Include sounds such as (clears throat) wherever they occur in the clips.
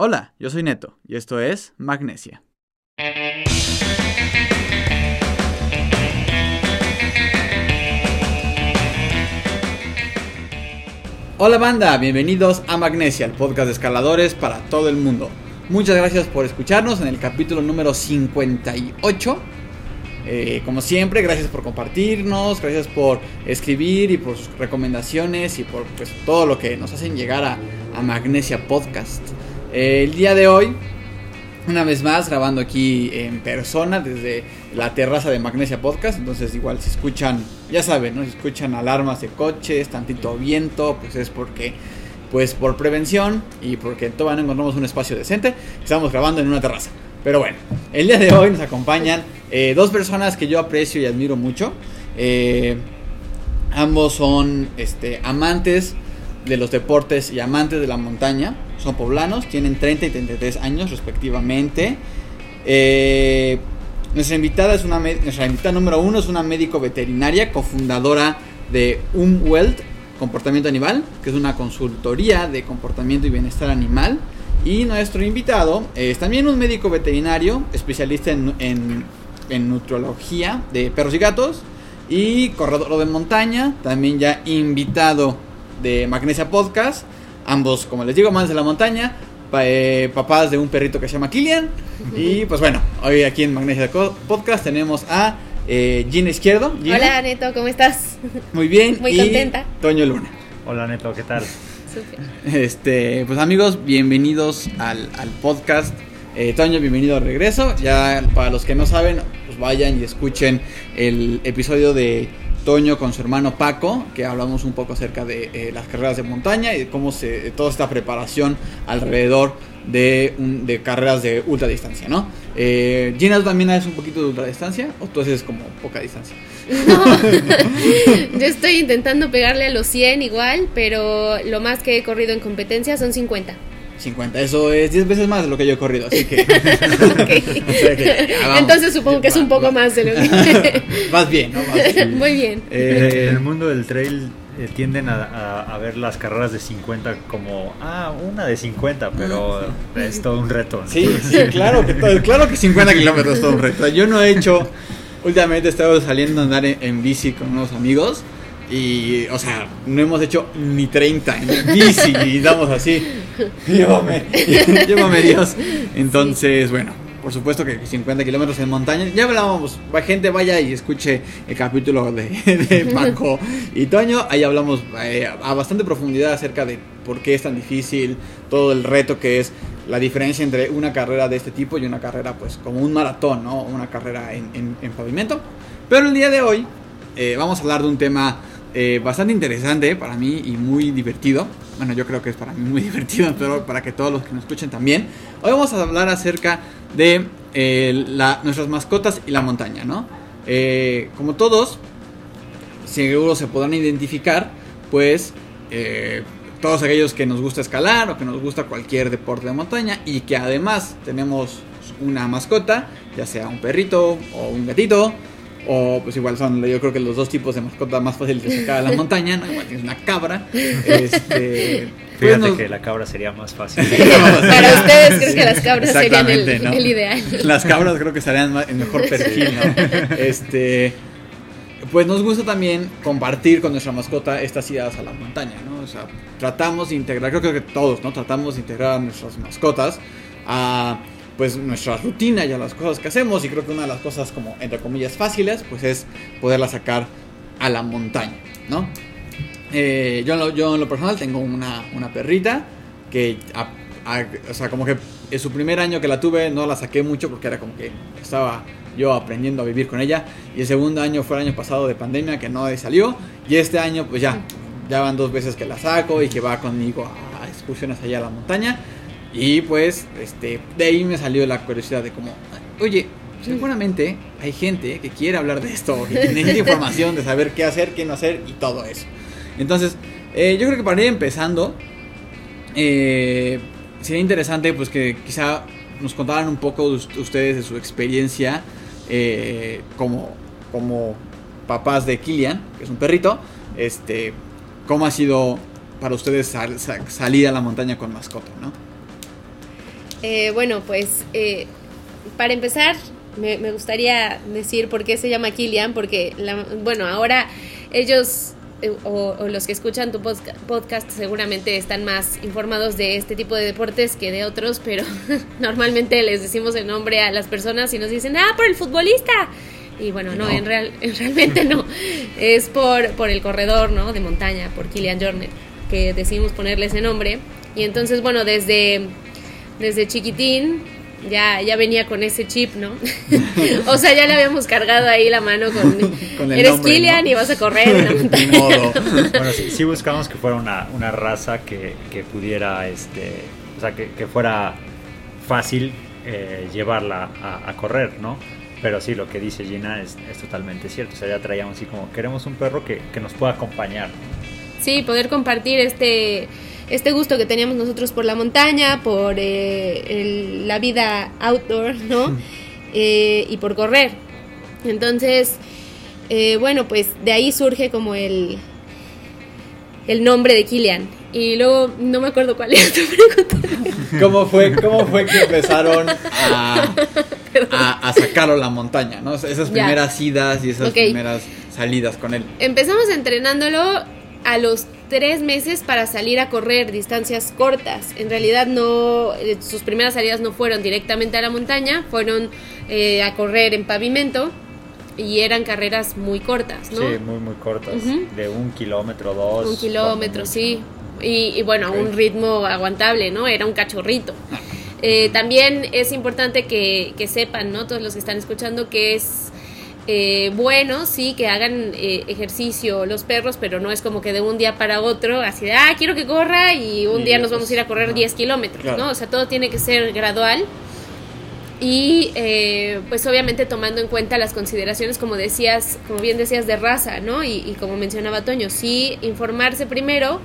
Hola, yo soy Neto y esto es Magnesia. Hola banda, bienvenidos a Magnesia, el podcast de escaladores para todo el mundo. Muchas gracias por escucharnos en el capítulo número 58. Eh, como siempre, gracias por compartirnos, gracias por escribir y por sus recomendaciones y por pues, todo lo que nos hacen llegar a, a Magnesia Podcast. El día de hoy, una vez más, grabando aquí en persona desde la terraza de Magnesia Podcast. Entonces, igual si escuchan, ya saben, ¿no? Si escuchan alarmas de coches, tantito viento, pues es porque, pues por prevención y porque todavía no encontramos un espacio decente, estamos grabando en una terraza. Pero bueno, el día de hoy nos acompañan eh, dos personas que yo aprecio y admiro mucho. Eh, ambos son este, amantes de los deportes y amantes de la montaña. Son poblanos, tienen 30 y 33 años respectivamente. Eh, nuestra invitada es una nuestra invitada número uno es una médico veterinaria, cofundadora de Umwelt Comportamiento Animal, que es una consultoría de comportamiento y bienestar animal. Y nuestro invitado es también un médico veterinario, especialista en, en, en nutrología de perros y gatos y corredor de montaña, también ya invitado de Magnesia Podcast. Ambos, como les digo, más de la montaña. eh, papás de un perrito que se llama Kilian. (laughs) Y pues bueno, hoy aquí en Magnesia Podcast tenemos a eh, Gina Izquierdo. Gina. Hola Neto, ¿cómo estás? Muy bien. Muy y contenta. Toño Luna. Hola Neto, ¿qué tal? Súper. Este, pues amigos, bienvenidos al, al podcast. Eh, Toño, bienvenido al regreso. Ya para los que no saben, pues vayan y escuchen el episodio de Con su hermano Paco, que hablamos un poco acerca de eh, las carreras de montaña y de cómo se toda esta preparación alrededor de, un- de carreras de ultradistancia, ¿no? Eh, Gina, ¿tú también haces un poquito de ultradistancia o tú haces como poca distancia? No, (laughs) yo estoy intentando pegarle a los 100 igual, pero lo más que he corrido en competencia son 50. 50, eso es 10 veces más de lo que yo he corrido, así que... (laughs) Ok. (laughs) O sea que, ah, vamos. Entonces supongo que es un poco Va- más de lo (laughs) que... Vas bien, ¿no? Vas bien. Muy bien. Eh, en el mundo del trail eh, tienden a, a- a ver las carreras de 50 como, ah, una de 50, pero es todo un reto. ¿no? Sí, sí, claro que, todo- claro que 50 kilómetros es todo un reto. Yo no he hecho, últimamente he estado saliendo a andar en, en bici con unos amigos y, o sea, no hemos hecho ni 30 en bici (laughs) y damos así, llévame, (laughs) llévame Dios. Entonces, bueno, por supuesto que 50 kilómetros en montaña, ya hablábamos, gente vaya y escuche el capítulo de, (laughs) de Paco y Toño, ahí hablamos eh, a bastante profundidad acerca de por qué es tan difícil, todo el reto que es la diferencia entre una carrera de este tipo y una carrera pues como un maratón, ¿no? Una carrera en, en- en pavimento. Pero el día de hoy eh, vamos a hablar de un tema eh, bastante interesante para mí y muy divertido. Bueno, yo creo que es para mí muy (laughs) divertido, pero para que todos los que nos escuchen también. Hoy vamos a hablar acerca de eh, nuestras mascotas y la montaña, ¿no? Eh, como todos, seguro se podrán identificar, pues todos aquellos que nos gusta escalar o que nos gusta cualquier deporte de montaña y que además tenemos una mascota, ya sea un perrito o un gatito. O pues igual son, yo creo que los dos tipos de mascota más fáciles de sacar a la (laughs) montaña, ¿no? Igual tienes una cabra. (laughs) Este, pues Fíjate nos- que la cabra (laughs) sería más fácil. Para ustedes creo que las cabras serían el, Exactamente, ¿no? el ideal. Las cabras creo que estarían en mejor perfil, ¿no? Este, pues nos gusta también compartir con nuestra mascota estas idas a la montaña, ¿no? O sea, tratamos de integrar, creo que todos, ¿no? Tratamos de integrar a nuestras mascotas a pues nuestra rutina y a las cosas que hacemos y creo que una de las cosas como entre comillas fáciles pues es poderla sacar a la montaña, ¿no? Eh, yo, en lo, yo en lo personal tengo una, una perrita que, a- o sea, como que en su primer año que la tuve no la saqué mucho porque era como que estaba yo aprendiendo a vivir con ella. Y el segundo año fue el año pasado de pandemia que no salió. Y este año pues ya, ya van dos veces que la saco y que va conmigo a excursiones allá a la montaña. Y pues este, de ahí me salió la curiosidad de como, oye, seguramente hay gente que quiere hablar de esto, que necesita (laughs) información de saber qué hacer, qué no hacer y todo eso. Entonces, eh, yo creo que para ir empezando, eh, sería interesante pues que quizá nos contaran un poco us- ustedes de su experiencia eh, como, como papás de Kilian, que es un perrito, este, cómo ha sido para ustedes sal- sa- salir a la montaña con mascota, ¿no? Eh, bueno, pues eh, para empezar, me, me, gustaría decir por qué se llama Kilian, porque, la, bueno, ahora ellos eh, o, o, los que escuchan tu podcast seguramente están más informados de este tipo de deportes que de otros, pero (laughs) normalmente les decimos el nombre a las personas y nos dicen, ah, por el futbolista. Y bueno, no, no. En, real, realmente no. Es por, por el corredor ¿no? de montaña, por Kilian Jornet, que decidimos ponerle ese nombre. Y entonces, bueno, desde, desde chiquitín ya, ya venía con ese chip, ¿no? (laughs) o sea, ya le habíamos cargado ahí la mano con, (laughs) con el eres nombre, ¿no? y vas a correr en la montaña. bueno, sí, sí, buscamos que fuera una, una raza que, que, pudiera, este, o sea, que, que fuera fácil eh, llevarla a, a, correr, ¿no? Pero sí, lo que dice Gina es, es, totalmente cierto. O sea, ya traíamos así como, queremos un perro que, que nos pueda acompañar. Sí, poder compartir este este gusto que teníamos nosotros por la montaña, por eh, el, la vida outdoor, ¿no? Eh, y por correr. Entonces, eh, bueno, pues de ahí surge como el, el nombre de Kilian. Y luego no me acuerdo cuál es tu pregunta. ¿Cómo fue, cómo fue que empezaron a, (laughs) a, a sacarlo a la montaña? ¿no? Esas primeras ya. idas y esas okay. primeras salidas con él. Empezamos entrenándolo a los tres meses para salir a correr distancias cortas. En realidad no, sus primeras salidas no fueron directamente a la montaña, fueron eh, a correr en pavimento y eran carreras muy cortas, ¿no? Sí, muy, muy cortas, uh -huh. de un kilómetro, dos. Un kilómetro, sí. Y, y bueno, okay. a un ritmo aguantable, ¿no? Era un cachorrito. Eh, también es importante que, que sepan, ¿no? Todos los que están escuchando que es eh, bueno, sí, que hagan eh, ejercicio los perros, pero no es como que de un día para otro, así de, ah, quiero que corra y un y día nos vamos a ir a correr no. 10 kilómetros, claro. ¿no? O sea, todo tiene que ser gradual. Y eh, pues obviamente tomando en cuenta las consideraciones, como decías, como bien decías, de raza, ¿no? Y, y como mencionaba Toño, sí, informarse primero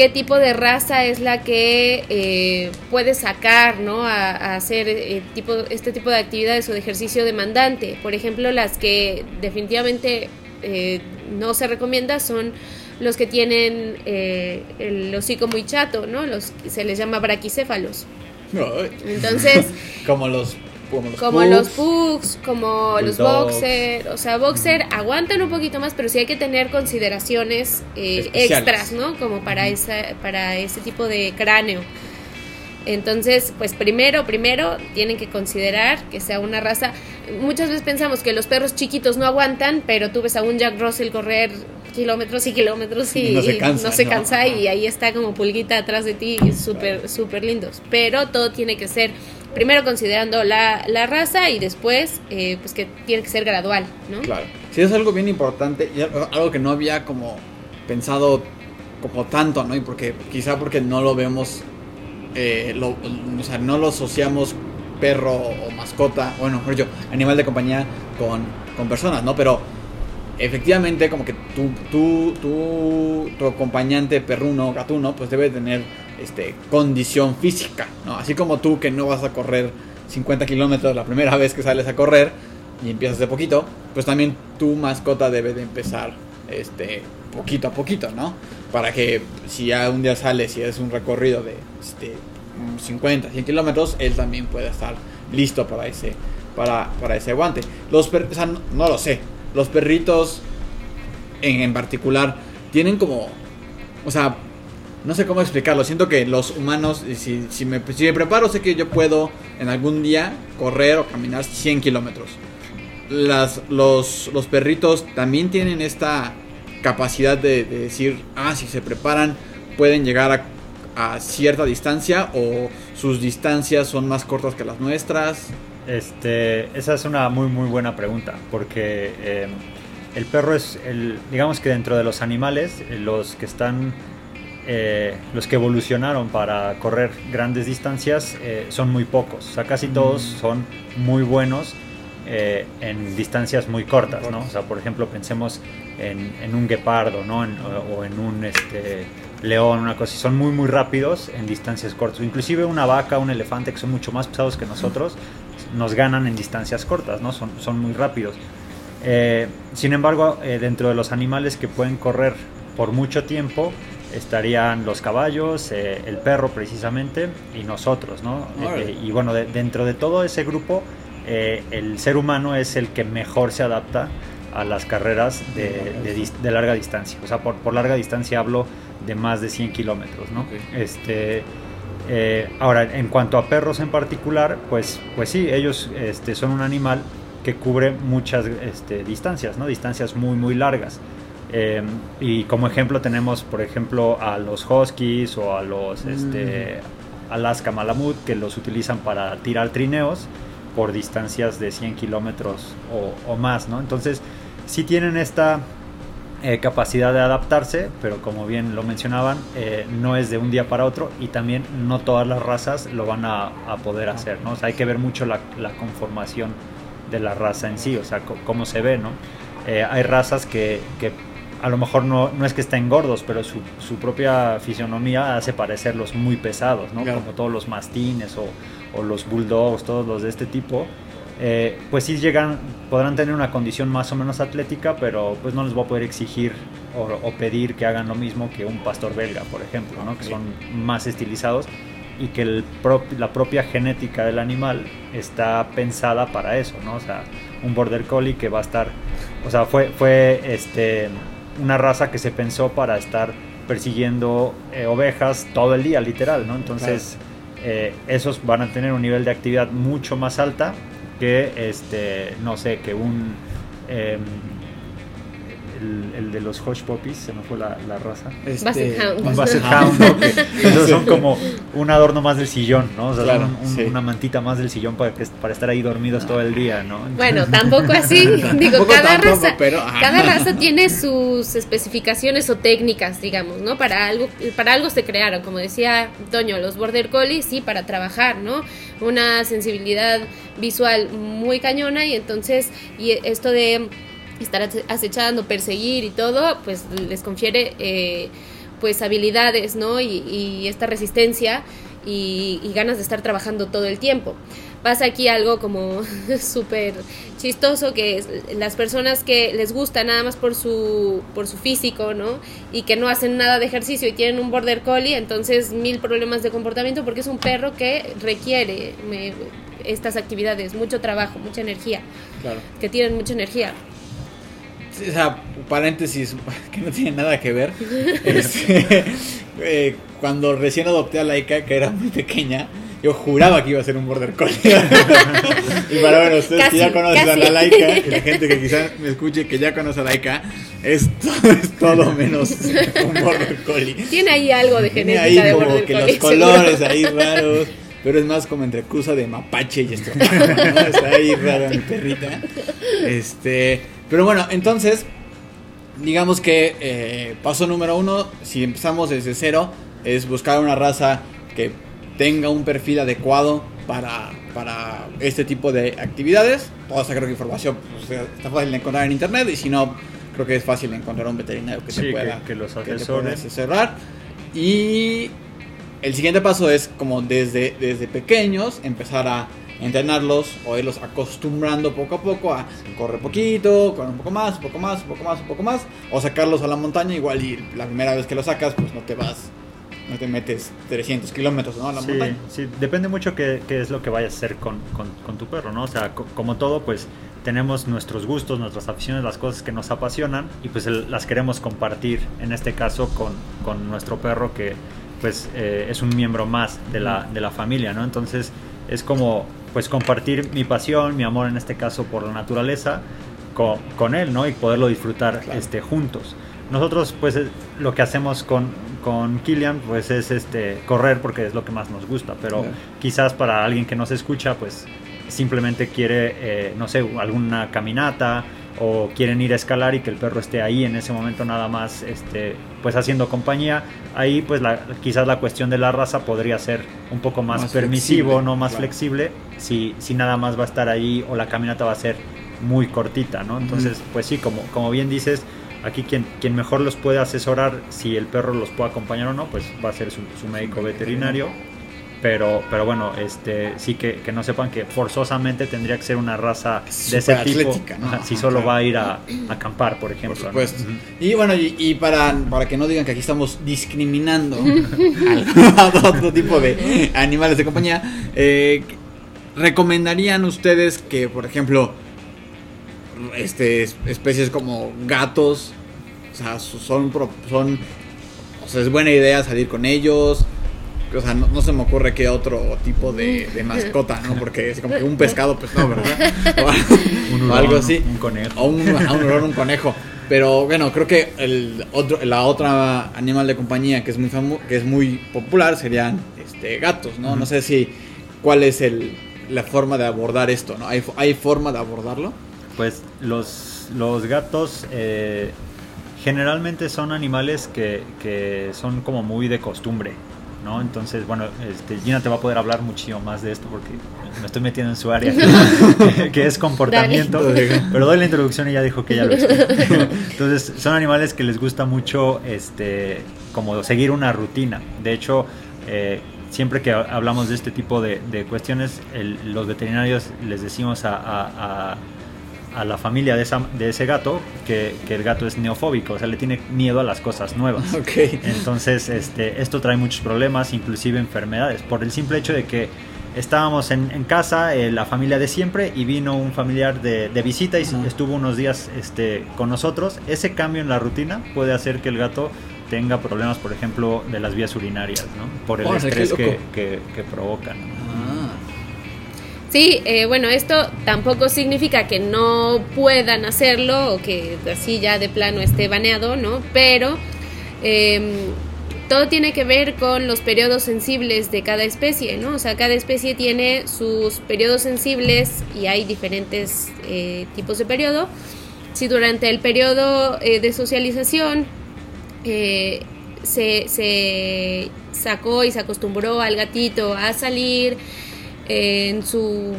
qué tipo de raza es la que eh, puede sacar ¿no? a, a hacer eh, tipo, este tipo de actividades o de ejercicio demandante. Por ejemplo, las que definitivamente eh, no se recomienda son los que tienen el hocico muy chato, ¿no? Los, se les llama braquicéfalos. Entonces, (laughs) como los como los como pugs, los, pugs, como los boxer, o sea, boxer aguantan un poquito más, pero sí hay que tener consideraciones eh, extras, ¿no? Como para esa para ese tipo de cráneo. Entonces, pues primero, primero tienen que considerar que sea una raza. Muchas veces pensamos que los perros chiquitos no aguantan, pero tú ves a un Jack Russell correr kilómetros y kilómetros y, y no se cansa, no se ¿no? cansa y ahí está como pulguita atrás de ti, súper, súper lindos. Pero todo tiene que ser primero considerando la, la raza y después eh, pues que tiene que ser gradual, ¿no? Claro. Sí, es algo bien importante y algo que no había como pensado como tanto, ¿no? Y porque quizá porque no lo vemos, eh, lo, o sea, no lo asociamos perro o mascota, bueno, mejor yo, animal de compañía con, con personas, ¿no? Pero efectivamente como que tu, tu, tu, tu acompañante perruno, gatuno, pues debe tener este, condición física. Así como tú que no vas a correr 50 kilómetros la primera (laughs) vez que sales a correr y empiezas de poquito, pues también tu mascota debe de empezar este, poquito a poquito, ¿no? Para que si ya un día sales y es un recorrido de este, 50, 100 kilómetros, él también pueda estar listo para ese, para, para ese guante. Los o sea, no, no, lo sé, los perritos en, en particular tienen como, o sea, no sé cómo explicarlo. Siento que los humanos, si, me, preparo, sé que yo puedo en algún día correr o caminar 100 kilómetros. Los, los perritos también tienen esta capacidad de, de, decir, ah, si se preparan, pueden llegar a, cierta distancia o sus distancias son más cortas que las nuestras. Este, esa es una muy, muy buena pregunta, porque eh, el perro es, el, digamos que dentro de los animales, los que están eh, los que evolucionaron para correr grandes distancias eh, son muy pocos. O sea, casi todos son muy buenos eh, en distancias muy cortas, ¿no? O sea, por ejemplo, pensemos en, en un guepardo, ¿no? En, o, o, en un este, león, una cosa. Son muy, muy rápidos en distancias cortas. Inclusive una vaca, un elefante, que son mucho más pesados que nosotros, nos ganan en distancias cortas, ¿no? Son, son muy rápidos. sin embargo, dentro de los animales que pueden correr por mucho tiempo, estarían los caballos, eh, el perro precisamente y nosotros, ¿no? Órale. Eh, y bueno, de- dentro de todo ese grupo, eh, el ser humano es el que mejor se adapta a las carreras de, de dis- de larga distancia. O sea, por, por larga distancia hablo de más de 100 kilómetros, ¿no? Este, eh, ahora, en cuanto a perros en particular, pues, pues sí, ellos este, son un animal que cubre muchas este, distancias, ¿no? Distancias muy, muy largas. Eh, y como ejemplo tenemos, por ejemplo, a los huskies o a los este, Alaska Malamut, que los utilizan para tirar trineos por distancias de 100 kilómetros o, o más, ¿no? Entonces, sí tienen esta eh, capacidad de adaptarse, pero como bien lo mencionaban, eh, no es de un día para otro y también no todas las razas lo van a, a poder hacer, ¿no? O sea, hay que ver mucho la, la conformación de la raza en sí, o sea, cómo se ve, ¿no? Eh, hay razas que, que a lo mejor no, no es que estén gordos, pero su, su propia fisionomía hace parecerlos muy pesados, ¿no? Claro. Como todos los mastines o, o los bulldogs, todos los de este tipo. Eh, pues sí llegan, podrán tener una condición más o menos atlética, pero pues no les voy a poder exigir o, o pedir que hagan lo mismo que un pastor belga, por ejemplo, ¿no? que son más estilizados y que el la propia genética del animal está pensada para eso, ¿no? O sea, un border collie que va a estar, o sea, fue, fue este, una raza que se pensó para estar persiguiendo eh, ovejas todo el día, literal, ¿no? Entonces, eh, esos van a tener un nivel de actividad mucho más alta que, este, no sé, que un... em, el, el de los Hush Puppies, se me fue la, la raza. Este, Basset Hound. Basset. Hound, ¿no? Que esos son como un adorno más del sillón, ¿no? O sea, Claro, son un- sí. una mantita más del sillón para, que, para estar ahí dormidos todo el día, ¿no? Bueno, tampoco así. (laughs) Digo, Tampoco, cada tampoco, raza, pero, cada raza tiene sus especificaciones o técnicas, digamos, ¿no? Para algo, para algo se crearon, como decía Toño, los border collies, sí, para trabajar, ¿no? Una sensibilidad visual muy cañona y entonces, y esto de estar ace- acechando, perseguir y todo, pues les confiere eh, pues habilidades, ¿no? Y, y esta resistencia y, y ganas de estar trabajando todo el tiempo. Pasa aquí algo como (laughs) súper chistoso, que es las personas que les gusta nada más por su, por su físico, ¿no? Y que no hacen nada de ejercicio y tienen un border collie, entonces mil problemas de comportamiento porque es un perro que requiere me- estas actividades, mucho trabajo, mucha energía, Claro. que tienen mucha energía. O sea, paréntesis (laughs) que no tiene nada que ver. (laughs) Este, eh, cuando recién adopté a Laika, que era muy pequeña, yo juraba que iba a ser un border collie. (laughs) y para ver, ustedes que ya Casi, conocen a la Laika, y la gente que quizás me escuche que ya conoce a Laika, es, es todo menos un border collie. Tiene ahí algo de Tiene genética ahí de como border que los colores seguro. ahí raros. Pero es más como entre cruza de mapache y esto. ¿no? Está ahí rara mi perrita. Este. Pero bueno, entonces. Digamos que eh, paso número uno, si empezamos desde cero, es buscar una raza que tenga un perfil adecuado para, para este tipo de actividades. Toda esa creo que información pues, está fácil de encontrar en internet y si no, creo que es fácil encontrar un veterinario que Sí, te que- pueda que los te pueda asesore. asesorar. Y el siguiente paso es como desde, desde pequeños empezar a entrenarlos o irlos acostumbrando poco a poco a correr poquito, correr un poco más, un poco más, un poco más, un poco más, o sacarlos a la montaña igual y la primera vez que lo sacas pues no te vas, no te metes 300 kilómetros ¿no? a la Sí, montaña. sí, depende mucho qué, qué es lo que vayas a hacer con, con- con tu perro, ¿no? O sea, co- como todo, pues tenemos nuestros gustos, nuestras aficiones, las cosas que nos apasionan y pues el- las queremos compartir, en este caso, con, con nuestro perro que pues eh, es un miembro más de la, de la familia, ¿no? Entonces es como pues compartir mi pasión, mi amor en este caso por la naturaleza con, con él, ¿no? Y poderlo disfrutar Claro. este, juntos. Nosotros, pues, lo que hacemos con, con Kilian, pues, es este, correr porque es lo que más nos gusta. Pero quizás para alguien que nos escucha, pues, simplemente quiere, eh, no sé, alguna caminata o quieren ir a escalar y que el perro esté ahí en ese momento nada más, este, pues, haciendo compañía. Ahí, pues, la, quizás la cuestión de la raza podría ser un poco más, Más permisivo, flexible, no más claro. flexible, si, si nada más va a estar ahí o la caminata va a ser muy cortita, ¿no? Entonces, pues sí, como, como bien dices, aquí quien, quien mejor los puede asesorar si el perro los puede acompañar o no, pues va a ser su, su médico veterinario. Pero, pero bueno, este, sí que, que no sepan que forzosamente tendría que ser una raza de ese tipo atlética, ¿no? si solo claro. va a ir a, a acampar, por ejemplo. Por ¿no? supuesto. Y bueno, y, y para, para que no digan que aquí estamos discriminando (laughs) a, a (laughs) otro tipo de animales de compañía, eh, ¿recomendarían ustedes que, por ejemplo, este, es- especies como gatos, o sea, son, pro- son, o sea, es buena idea salir con ellos? O sea, no, no se me ocurre qué otro tipo de, de mascota, ¿no? Porque es como que un pescado, pues no, ¿verdad? (laughs) O, Un o algo así. un conejo. O un, a un hurón, un conejo. Pero bueno, creo que el otro, la otra animal de compañía que es muy que es muy popular serían este, gatos, ¿no? No sé si cuál es el, la forma de abordar esto, ¿no? ¿Hay, ¿Hay forma de abordarlo? Pues los, los gatos eh, generalmente son animales que, que son como muy de costumbre, ¿no? Entonces, bueno, este, Gina te va a poder hablar muchísimo más de esto porque me estoy metiendo en su área, que, (laughs) que es comportamiento. Dale. Pero doy la introducción y ya dijo que ya lo explico. (laughs) Entonces, son animales que les gusta mucho este, como seguir una rutina. De hecho, eh, siempre que hablamos de este tipo de, de cuestiones, el- los veterinarios les decimos a, a- a- a la familia de, esa- de ese gato que, que el gato es neofóbico, o sea, le tiene miedo a las cosas nuevas. (laughs) Entonces, este, esto trae muchos problemas, inclusive enfermedades, por el simple hecho de que estábamos en, en casa, eh, la familia de siempre, y vino un familiar de, de visita y estuvo unos días este, con nosotros. Ese cambio en la rutina puede hacer que el gato tenga problemas, por ejemplo, de las vías urinarias, ¿no? Por el estrés que, que, que provocan. Sí, eh, bueno, esto tampoco significa que no puedan hacerlo o que así ya de plano esté baneado, ¿no? Pero em, todo tiene que ver con los periodos sensibles de cada especie, ¿no? O sea, cada especie tiene sus periodos sensibles y hay diferentes eh, tipos de periodo. Si durante el periodo eh, de socialización eh, se, se sacó y se acostumbró al gatito a salir en su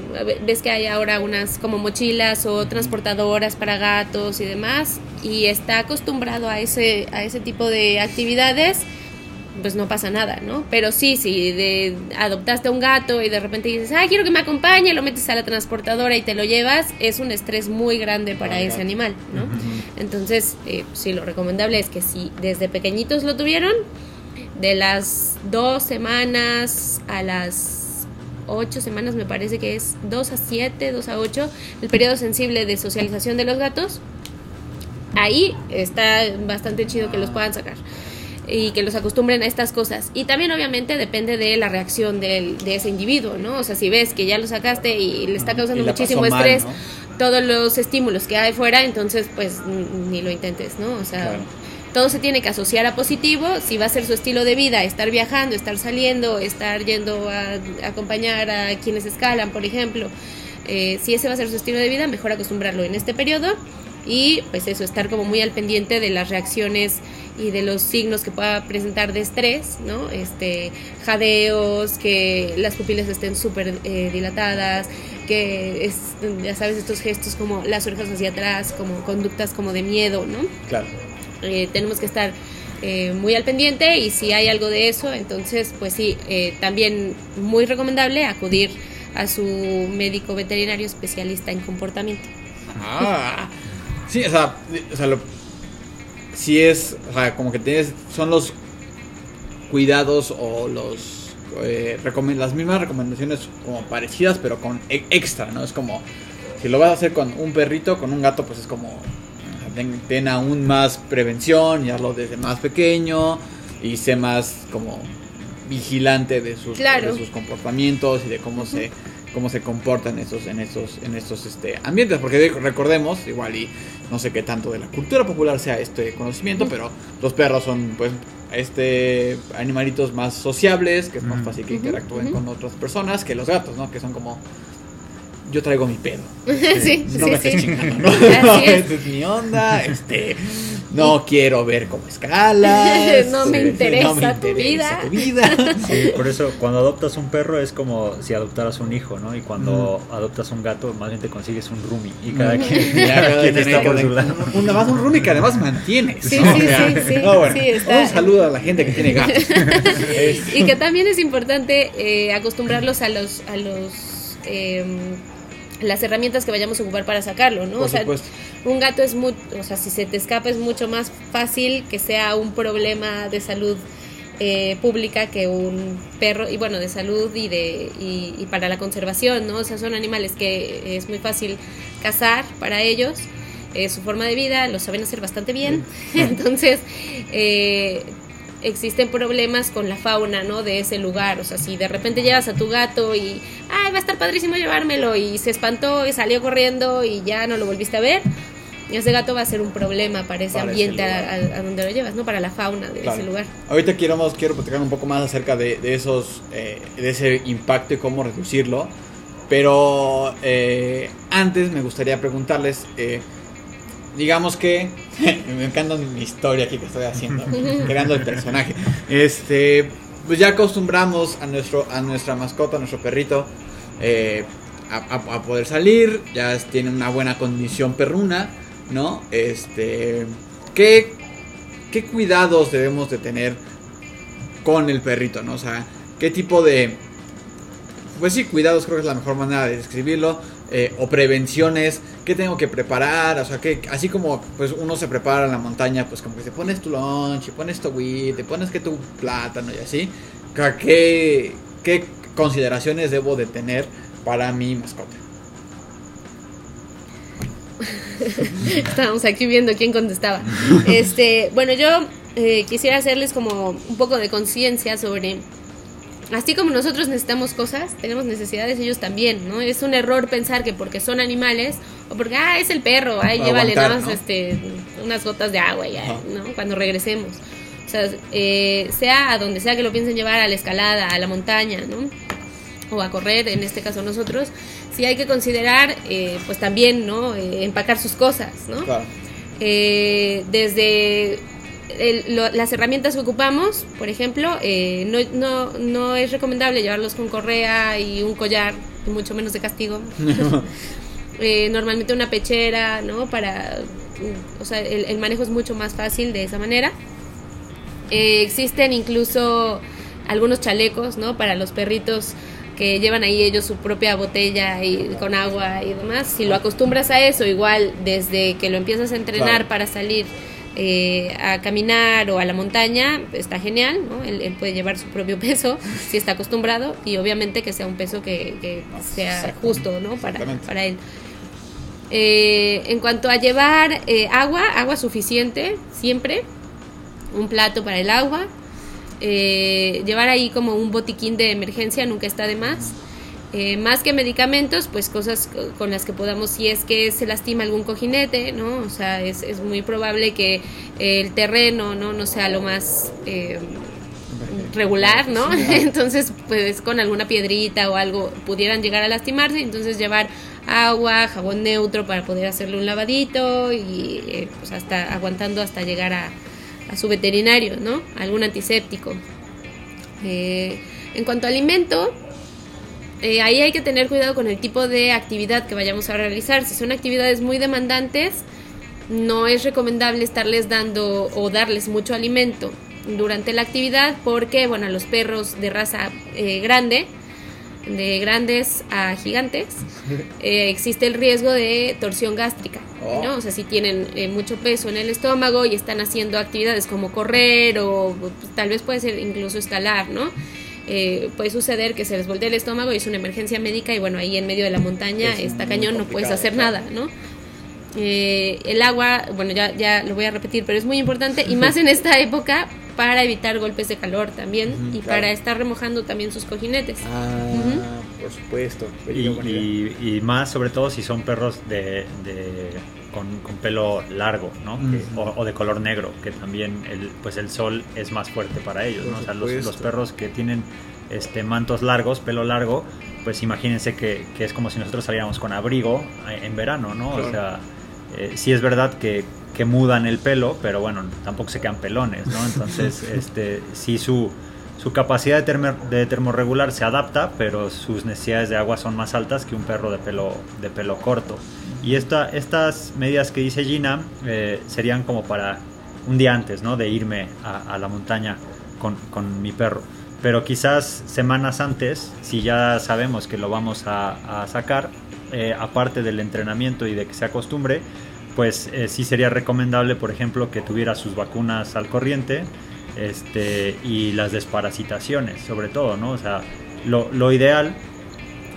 ves que hay ahora unas como mochilas o transportadoras para gatos y demás y está acostumbrado a ese a ese tipo de actividades pues no pasa nada, ¿no? Pero sí, si de, adoptaste a un gato y de repente dices, ah, quiero que me acompañe, lo metes a la transportadora y te lo llevas, es un estrés muy grande para ese gato. animal, ¿no? Entonces, eh, sí, lo recomendable es que si desde pequeñitos lo tuvieron, de las dos semanas a las ocho semanas, me parece que es dos a siete, dos a ocho, el periodo sensible de socialización de los gatos, ahí está bastante chido que los puedan sacar y que los acostumbren a estas cosas. Y también obviamente depende de la reacción del, de ese individuo, ¿no? O sea, si ves que ya lo sacaste y le está causando muchísimo mal, estrés, ¿no? todos los estímulos que hay fuera, entonces pues ni lo intentes, ¿no? O sea, Claro. Todo se tiene que asociar a positivo, si va a ser su estilo de vida, estar viajando, estar saliendo, estar yendo a, acompañar a quienes escalan, por ejemplo, eh, si ese va a ser su estilo de vida, mejor acostumbrarlo en este periodo y pues eso, estar como muy al pendiente de las reacciones y de los signos que pueda presentar de estrés, ¿no? Este, jadeos, que las pupilas estén súper eh, dilatadas, que es, ya sabes, estos gestos como las orejas hacia atrás, como conductas como de miedo, ¿no? Claro. Eh, tenemos que estar eh, muy al pendiente y si hay algo de eso, entonces pues sí, eh, también muy recomendable acudir a su médico veterinario especialista en comportamiento. Ah, sí, o sea, o sea, lo, sí es, como que tienes, son los cuidados o los, eh, las mismas recomendaciones como parecidas, pero con e- extra, ¿no? Es como, si lo vas a hacer con un perrito, con un gato, pues es como, ten, ten aún más prevención, y hazlo desde más pequeño, y sé más como vigilante de sus, Claro. de sus comportamientos y de cómo se cómo se comportan estos en estos en estos este ambientes porque de- recordemos igual y no sé qué tanto de la cultura popular sea este conocimiento pero los perros son pues este animalitos más sociables que es más fácil que interactúen con otras personas que los gatos no que son como yo traigo mi pedo (laughs) sí, no sí, me estés sí. chingando (laughs) no, No, es. esta es mi onda este no quiero ver cómo escalas. (laughs) no me interesa, no me tu interesa vida. tu vida. Sí, por eso cuando adoptas un perro es como si adoptaras un hijo, ¿no? Y cuando adoptas un gato, más bien te consigues un roomie y cada Mm. quien, Ya, cada cada quien quien está por su lado. Un, más un roomie que además mantienes. Sí, ¿no? sí, sí, no, bueno, está- Un saludo a la gente que tiene gatos. Y que también es importante eh, acostumbrarlos a los, a los em, las herramientas que vayamos a ocupar para sacarlo, ¿no? Por o sea, supuesto. un gato es muy, o sea, si se te escapa es mucho más fácil que sea un problema de salud eh, pública que un perro, y bueno, de salud y de y, y para la conservación, ¿no? O sea, son animales que es muy fácil cazar para ellos, es su forma de vida, lo saben hacer bastante bien, (laughs) entonces eh, existen problemas con la fauna, ¿no? De ese lugar, o sea, si de repente llevas a tu gato y, ay, va a estar padrísimo llevármelo y se espantó y salió corriendo y ya no lo volviste a ver, ese gato va a ser un problema para ese Para ese ambiente a, lugar. a- a donde lo llevas, ¿no? Para la fauna de Claro. ese lugar. Ahorita quiero, quiero platicar un poco más acerca de, de esos, eh, de ese impacto y cómo reducirlo. Pero eh, antes me gustaría preguntarles, eh, digamos que (laughs) me encanta mi historia aquí que estoy haciendo, (laughs) creando el personaje. Este, pues ya acostumbramos a nuestro, a nuestra mascota, a nuestro perrito, eh, a, a- a poder salir, ya tiene una buena condición perruna, ¿no? Este, ¿qué, qué cuidados debemos de tener con el perrito, ¿no? O sea, qué tipo de... Pues sí, cuidados creo que es la mejor manera de describirlo. eh, o prevenciones, qué tengo que preparar, o sea, que así como pues uno se prepara en la montaña, pues como que te pones tu lunch, y pones tu weed, te pones que tu plátano y así. ¿Qué, qué consideraciones debo de tener para mi mascota? (laughs) Estábamos aquí viendo quién contestaba. (laughs) Este, bueno, yo eh, quisiera hacerles como un poco de conciencia sobre, así como nosotros necesitamos cosas, tenemos necesidades ellos también, ¿no? Es un error pensar que porque son animales o porque ah es el perro, ahí llévale aguantar, nada más ¿no? este, unas gotas de agua ya, Ajá. ¿no? Cuando regresemos. O sea, eh, sea a donde sea que lo piensen llevar, a la escalada, a la montaña, ¿no? o a correr, en este caso nosotros, sí hay que considerar, eh, pues también, ¿no? Eh, empacar sus cosas, ¿no? Claro. Eh, desde el- lo- las herramientas que ocupamos, por ejemplo, eh, no, no, no es recomendable llevarlos con correa y un collar, y mucho menos de castigo. (laughs) Eh, normalmente una pechera, ¿no? Para, o sea, el, el manejo es mucho más fácil de esa manera. Eh, existen incluso algunos chalecos, ¿no? Para los perritos que llevan ahí ellos su propia botella y con agua y demás. Si lo acostumbras a eso, igual desde que lo empiezas a entrenar Claro. para salir eh, a caminar o a la montaña, está genial, ¿no? Él, él puede llevar su propio (laughs) peso si está acostumbrado y obviamente que sea un peso que, que sea justo, ¿no? Para, para él. Eh, en cuanto a llevar eh, agua, agua suficiente, siempre, un plato para el agua, llevar ahí como un botiquín de emergencia nunca está de más. Eh, más que medicamentos, pues cosas co- con las que podamos, si es que se lastima algún cojinete, ¿no? O sea, es, es muy probable que el terreno, ¿no? No sea lo más eh, regular, ¿no? (laughs) Entonces, pues con alguna piedrita o algo pudieran llegar a lastimarse, entonces llevar agua, jabón neutro para poder hacerle un lavadito y eh, pues hasta aguantando hasta llegar a, a su veterinario, ¿no? Algún antiséptico. Eh, en cuanto a alimento, eh, ahí hay que tener cuidado con el tipo de actividad que vayamos a realizar. Si son actividades muy demandantes, no es recomendable estarles dando o darles mucho alimento durante la actividad porque, bueno, a los perros de raza eh, grande, de grandes a gigantes, (laughs) eh, existe el riesgo de torsión gástrica. Oh. ¿no? O sea, si tienen eh, mucho peso en el estómago y están haciendo actividades como correr o pues, tal vez puede ser incluso escalar, ¿no? Eh, puede suceder que se les voltee el estómago y es una emergencia médica y bueno, ahí en medio de la montaña Es está cañón, no puedes hacer claro. nada, ¿no? Eh, el agua, bueno, ya, ya lo voy a repetir, pero es muy importante y más en (laughs) esta época para evitar golpes de calor también y claro. para estar remojando también sus cojinetes. Ah, por supuesto. Y, y- y más sobre todo si son perros de, de- con, con pelo largo, ¿no? O, o de color negro, que también el, pues el sol es más fuerte para ellos, Por ¿no? O sea, los, perros que tienen este, mantos largos, pelo largo, pues imagínense que, que es como si nosotros saliéramos con abrigo eh, en verano, ¿no? Claro. O sea, eh, sí es verdad que, que mudan el pelo, pero bueno, tampoco se quedan pelones, ¿no? Entonces, (laughs) este, sí su, su capacidad de, de termorregular se adapta, pero sus necesidades de agua son más altas que un perro de pelo, de pelo corto. Y esta, estas medidas que dice Gina eh, serían como para un día antes, ¿no? De irme a, la montaña con, con, mi perro. Pero quizás semanas antes, si ya sabemos que lo vamos a, a sacar, eh, aparte del entrenamiento y de que se acostumbre, pues eh, sí sería recomendable, por ejemplo, que tuviera sus vacunas al corriente este, y las desparasitaciones, sobre todo, ¿no? O sea, lo, lo ideal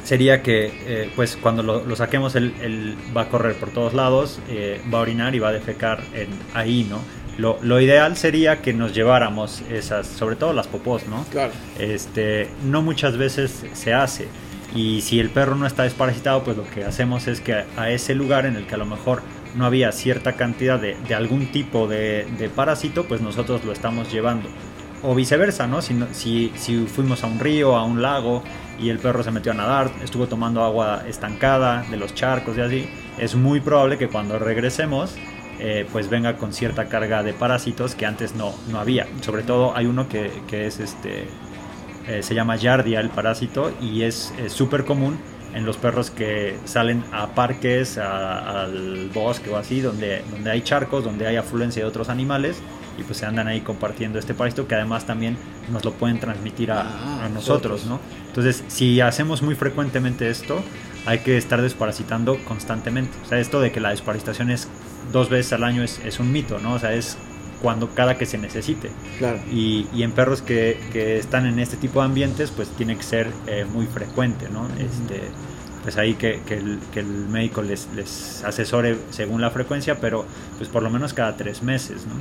sería que, eh, pues, cuando lo, saquemos, él, va a correr por todos lados, eh, va a orinar y va a defecar en, ahí, ¿no? Lo, lo, ideal sería que nos lleváramos esas, sobre todo las popós, ¿no? Claro. Este, no muchas veces se hace. Y si el perro no está desparasitado, pues lo que hacemos es que a ese lugar en el que a lo mejor no había cierta cantidad de, algún tipo de, parásito, pues nosotros lo estamos llevando. O viceversa, ¿no? Si, si, si, fuimos a un río, a un lago y el perro se metió a nadar, estuvo tomando agua estancada de los charcos y así, es muy probable que cuando regresemos eh, pues venga con cierta carga de parásitos que antes no, no había. Sobre todo hay uno que, que es este, eh, se llama Yardia el parásito y es súper común en los perros que salen a parques, al bosque o así, donde, donde hay charcos, donde hay afluencia de otros animales y pues se andan ahí compartiendo este parásito que además también nos lo pueden transmitir a, ah, nosotros, ¿no? Entonces, si hacemos muy frecuentemente esto, hay que estar desparasitando constantemente. O sea, esto de que la desparasitación es dos veces al año es, es un mito, ¿no? O sea, es cuando cada que se necesite. Claro. Y, y en perros que, que, están en este tipo de ambientes, pues tiene que ser eh, muy frecuente, ¿no? Este, pues ahí que, que, el, que, el, médico les, les asesore según la frecuencia, pero pues por lo menos cada tres meses, ¿no?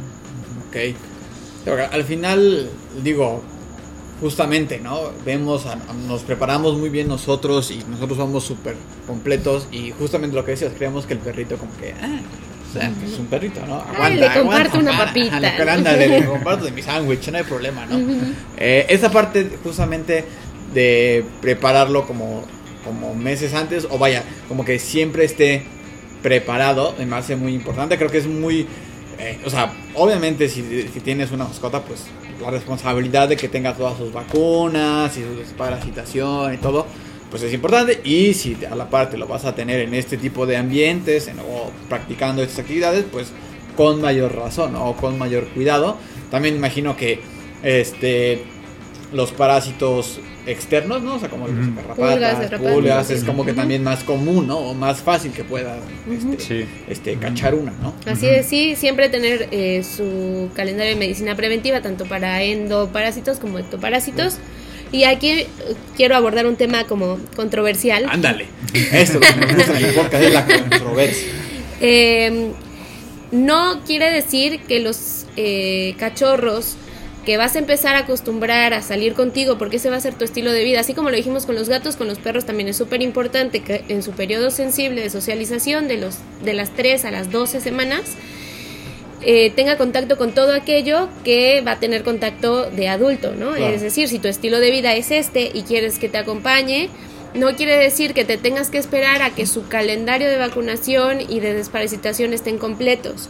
Ok. Al final, digo, justamente, ¿no? Vemos, nos preparamos muy bien nosotros y nosotros somos súper completos y justamente lo que decías, creemos que el perrito como que, ah, es un perrito, ¿no? Aguanta, le comparto una papita. le (laughs) comparto de mi sándwich, no hay problema, ¿no? Eh, esa parte justamente de prepararlo como, como meses antes, o vaya, como que siempre esté preparado, me hace muy importante. Creo que es muy. Eh, o sea, obviamente, si, tienes una mascota, pues la responsabilidad de que tenga todas sus vacunas y su desparasitación y todo pues es importante y si a la parte lo vas a tener en este tipo de ambientes o practicando estas actividades, pues con mayor razón o con mayor cuidado. También imagino que este los parásitos externos, ¿no? O sea, como los garrapatas, pulgas, es como que también más común, ¿no? O más fácil que pueda este, este cachar una, ¿no? Así es, sí, siempre tener eh, su calendario de medicina preventiva, tanto para endoparásitos como ectoparásitos. Y aquí eh, quiero abordar un tema como controversial. Ándale, (laughs) esto que me gusta en el podcast es la controversia. Em, no quiere decir que los eh, cachorros que vas a empezar a acostumbrar a salir contigo porque ese va a ser tu estilo de vida. Así como lo dijimos con los gatos, con los perros también es súper importante que en su periodo sensible de socialización de, los, de las 3 a las 12 semanas eh, tenga contacto con todo aquello que va a tener contacto de adulto, ¿no? Es decir, si tu estilo de vida es este y quieres que te acompañe, no quiere decir que te tengas que esperar a que su calendario de vacunación y de desparasitación estén completos.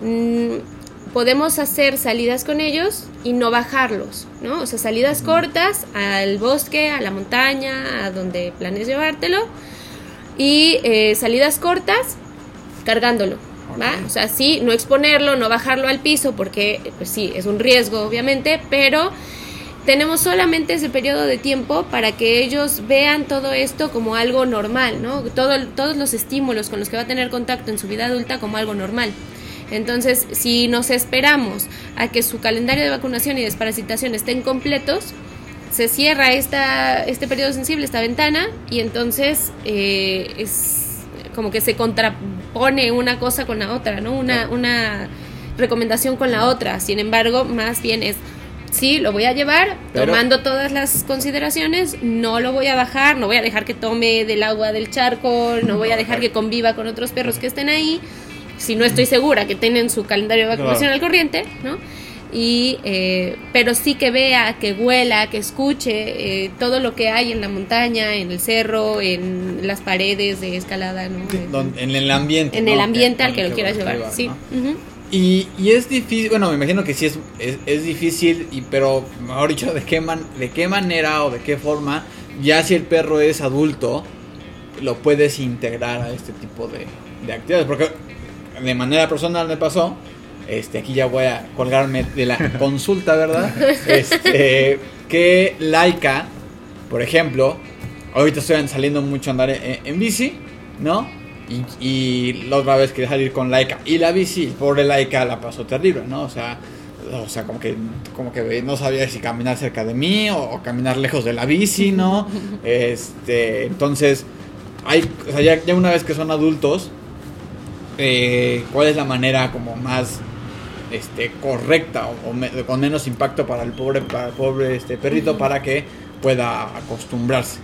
Mm, podemos hacer salidas con ellos y no bajarlos, ¿no? O sea, salidas cortas al bosque, a la montaña, a donde planes llevártelo, y eh, salidas cortas cargándolo. O sea, sí, no exponerlo, no bajarlo al piso, porque pues sí, es un riesgo, obviamente, pero tenemos solamente ese periodo de tiempo para que ellos vean todo esto como algo normal, ¿no? Todo, todos los estímulos con los que va a tener contacto en su vida adulta como algo normal. Entonces, si nos esperamos a que su calendario de vacunación y desparasitación estén completos, se cierra esta, este periodo sensible, esta ventana, y entonces eh, es como que se contrapone una cosa con la otra, ¿no? Una, una recomendación con la otra. Sin embargo, más bien es, sí, lo voy a llevar, tomando todas las consideraciones, no lo voy a bajar, no voy a dejar que tome del agua del charco, no voy a dejar que conviva con otros perros que estén ahí, si no estoy segura que tienen su calendario de vacunación al corriente, ¿no? y eh, pero sí que vea, que huela, que escuche eh, todo lo que hay en la montaña, en el cerro, en las paredes de escalada, ¿no? en el ambiente. En el ambiente al que, lo quieras llevar, sí. y, y, es difícil, bueno, me imagino que sí es, es, difícil, y, pero mejor dicho, ¿de qué, man, ¿de qué manera o de qué forma, ya si el perro es adulto, lo puedes integrar a este tipo de, de actividades? Porque de manera personal me pasó este, aquí ya voy a colgarme de la (laughs) consulta, ¿verdad? (laughs) Este, que Laika, por ejemplo, ahorita estoy saliendo mucho a andar en, bici, ¿no? Y, la otra vez quería salir con Laika y la bici, pobre Laika la pasó terrible, ¿no? O sea, o sea, como que, como que no sabía si caminar cerca de mí o, caminar lejos de la bici, ¿no? (laughs) Este, entonces, hay, o sea, ya, una vez que son adultos, eh, ¿cuál es la manera como más este, correcta o, con menos impacto para el pobre, para el pobre este, perrito para que pueda acostumbrarse.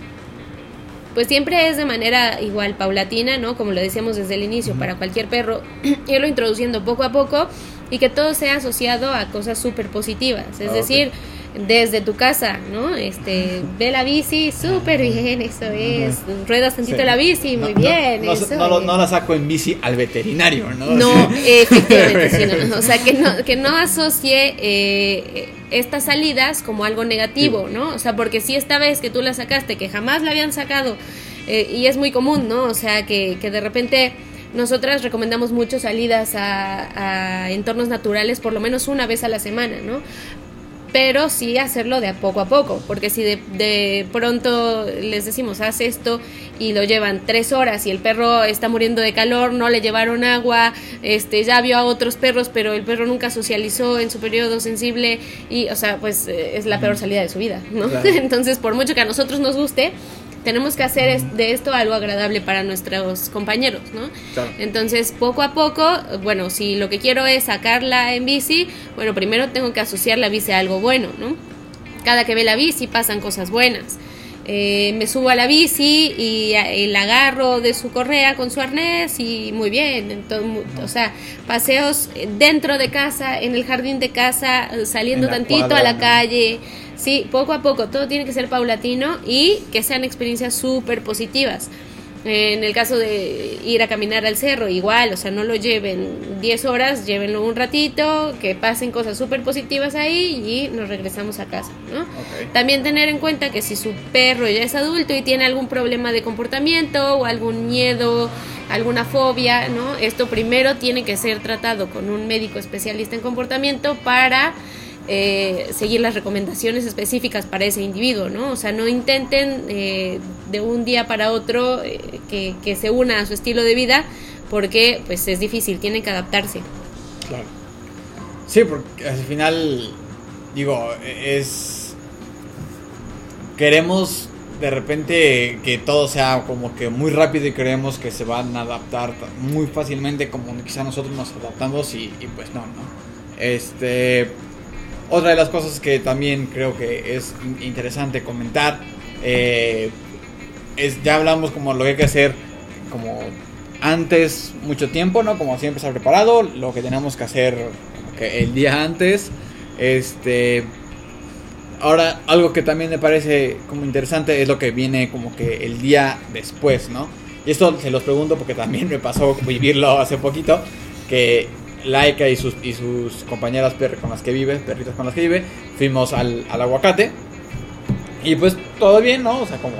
Pues siempre es de manera igual paulatina, ¿no? Como lo decíamos desde el inicio, para cualquier perro, (clears throat) irlo introduciendo poco a poco y que todo sea asociado a cosas súper positivas. Es ah, decir, desde tu casa, ¿no? Este, (laughs) ve la bici, súper bien, eso es. Ruedas tantito la bici, muy bien. No, eso no, la saco en bici al veterinario, ¿no? No, (laughs) efectivamente, (laughs) o sea, que no, que no asocie eh, estas salidas como algo negativo, ¿no? O sea, porque si esta vez que tú la sacaste, que jamás la habían sacado, eh, y es muy común, ¿no? O sea, que, que de repente nosotras recomendamos mucho salidas a, a, entornos naturales por lo menos una vez a la semana, ¿no? Pero sí hacerlo de a poco a poco, porque si de, pronto les decimos, haz esto y lo llevan tres horas y el perro está muriendo de calor, no le llevaron agua, este, ya vio a otros perros, pero el perro nunca socializó en su periodo sensible y, o sea, pues eh, es la peor salida de su vida, ¿no? (laughs) Entonces, por mucho que a nosotros nos guste, tenemos que hacer de esto algo agradable para nuestros compañeros, ¿no? Entonces, poco a poco, bueno, si lo que quiero es sacarla en bici, bueno, primero tengo que asociar la bici a algo bueno, ¿no? Cada que ve la bici pasan cosas buenas. Eh, me subo a la bici y, la agarro de su correa con su arnés y muy bien. o sea, paseos dentro de casa, en el jardín de casa, saliendo tantito a la calle. Sí, poco a poco, todo tiene que ser paulatino y que sean experiencias súper positivas. En el caso de ir a caminar al cerro, igual, o sea, no lo lleven 10 horas, llévenlo un ratito, que pasen cosas súper positivas ahí y nos regresamos a casa, ¿no? También tener en cuenta que si su perro ya es adulto y tiene algún problema de comportamiento o algún miedo, alguna fobia, ¿no? Esto primero tiene que ser tratado con un médico especialista en comportamiento para eh, seguir las recomendaciones específicas para ese individuo, ¿no? O sea, no intenten eh, de un día para otro eh, que, se una a su estilo de vida porque pues es difícil, tienen que adaptarse. Claro. Sí, porque al final, digo, es... Queremos de repente que todo sea como que muy rápido y creemos que se van a adaptar muy fácilmente como quizá nosotros nos adaptamos y pues no, ¿no? Este otra de las cosas que también creo que es interesante comentar, eh, es ya hablamos como lo que hay que hacer como antes mucho tiempo, ¿no? Como siempre estar preparado, lo que tenemos que hacer que el día antes, este... Ahora, algo que también me parece como interesante es lo que viene como que el día después, ¿no? Y esto se los pregunto porque también me pasó vivirlo hace poquito, que Laika y sus, y sus compañeras con las que vive, perritos con las que vive, fuimos al, aguacate. Y pues todo bien, ¿no? O sea, como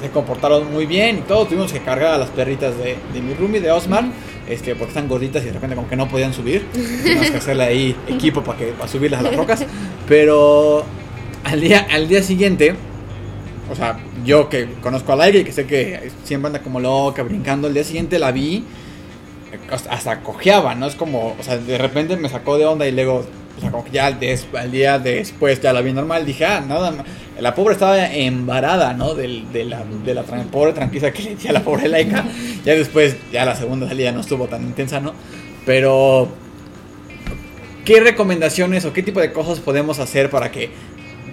se comportaron muy bien y todo. Tuvimos que cargar a las perritas de, de mi roomie, de Osmar, este, porque están gorditas y de repente como que no podían subir. Tuvimos que hacerle ahí equipo para, que, para subirlas a las rocas. Pero al día, al día siguiente, o sea, yo que conozco al aire y que sé que siempre anda como loca, brincando, el día siguiente la vi hasta cojeaba, ¿no? Es como, o sea, de repente me sacó de onda y luego, o sea, como que ya al, día después ya la vi normal, dije, ah, nada La pobre estaba embarada, ¿no? De, de la, de la pobre tranquila que le decía la pobre laica. Ya después, ya la segunda salida no estuvo tan intensa, ¿no? Pero, ¿qué recomendaciones o qué tipo de cosas podemos hacer para que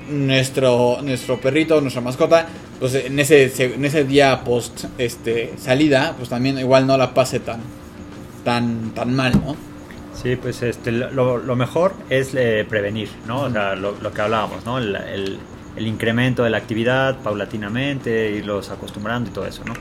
nuestro, nuestro perrito, nuestra mascota, pues en ese, en ese día post este, salida, pues también igual no la pase tan, tan, tan mal, ¿no? Sí, pues este, lo, lo mejor es eh, prevenir, ¿no? O sea, lo, lo que hablábamos, ¿no? El, el, el, incremento de la actividad paulatinamente, irlos acostumbrando y todo eso, ¿no?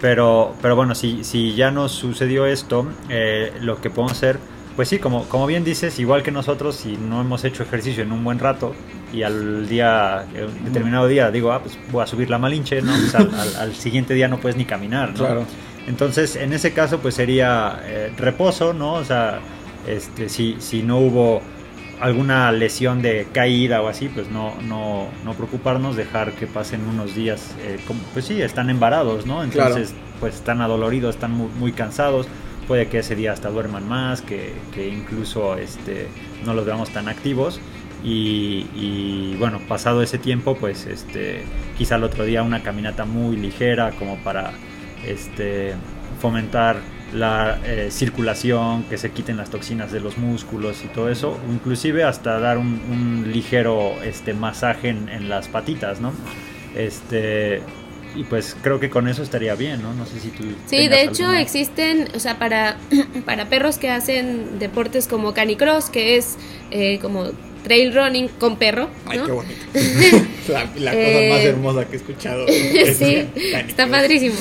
Pero, pero bueno, si, si ya nos sucedió esto, eh, lo que podemos hacer, pues sí, como, como bien dices, igual que nosotros, si no hemos hecho ejercicio en un buen rato y al día, determinado día, digo, ah, pues voy a subir la malinche, ¿no? Pues al, al, al, siguiente día no puedes ni caminar, ¿no? Claro. Entonces, en ese caso, pues sería eh, reposo, ¿no? O sea, este, si, si no hubo alguna lesión de caída o así, pues no, no, no preocuparnos, dejar que pasen unos días, eh, como, pues sí, están embarados, ¿no? Entonces, claro. pues están adoloridos, están muy, muy, cansados, puede que ese día hasta duerman más, que, que incluso este, no los veamos tan activos. Y, y, bueno, pasado ese tiempo, pues este, quizá el otro día una caminata muy ligera como para este, fomentar la eh, circulación, que se quiten las toxinas de los músculos y todo eso, inclusive hasta dar un, un ligero este, masaje en, en, las patitas, ¿no? Este, y pues creo que con eso estaría bien, ¿no? No sé si tú... Sí, de hecho alguna... existen, o sea, para, (clears throat) para perros que hacen deportes como canicross, que es eh, como trail running con perro. ¿no? Ay, qué bonito. (laughs) la, la cosa eh, más hermosa que he escuchado. (laughs) sí, está padrísimo.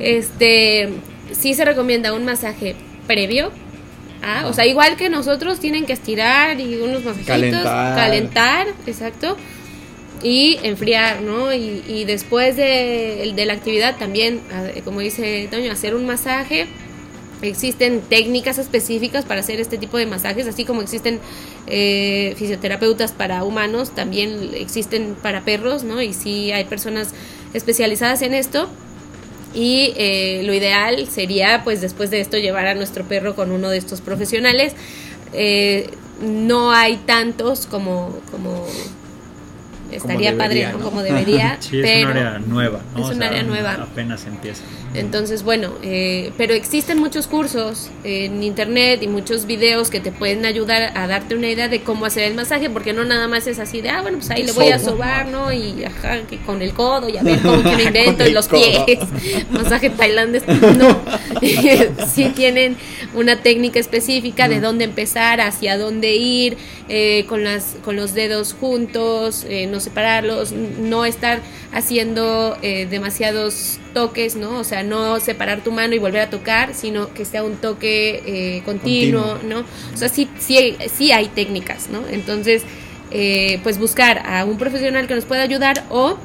Este, sí se recomienda un masaje previo. Ah, o sea, igual que nosotros tienen que estirar y unos masajitos, calentar, calentar exacto, y enfriar, ¿no? Y, y después de, de, la actividad también, como dice Toño, hacer un masaje. Existen técnicas específicas para hacer este tipo de masajes, así como existen eh, fisioterapeutas para humanos, también existen para perros, ¿no? Y sí hay personas especializadas en esto y eh, lo ideal sería pues después de esto llevar a nuestro perro con uno de estos profesionales. Eh, no hay tantos como como estaría como debería, padre ¿no? como (laughs) debería sí, pero es un área nueva ¿no? es un o sea, área nueva. apenas empieza. Entonces bueno eh, pero existen muchos cursos en internet y muchos videos que te pueden ayudar a darte una idea de cómo hacer el masaje porque no nada más es así de ah bueno pues ahí le voy a sobar no y ajá que con el codo y a ver (laughs) cómo que me invento en los pies. (laughs) Masaje tailandés. No sí tienen una técnica específica de dónde empezar hacia dónde ir eh, con las con los dedos juntos eh, no separarlos, no estar haciendo eh, demasiados toques, ¿no? O sea, no separar tu mano y volver a tocar, sino que sea un toque eh, continuo, continuo, ¿no? O sea, sí, sí, sí hay técnicas, ¿no? Entonces, eh, pues buscar a un profesional que nos pueda ayudar o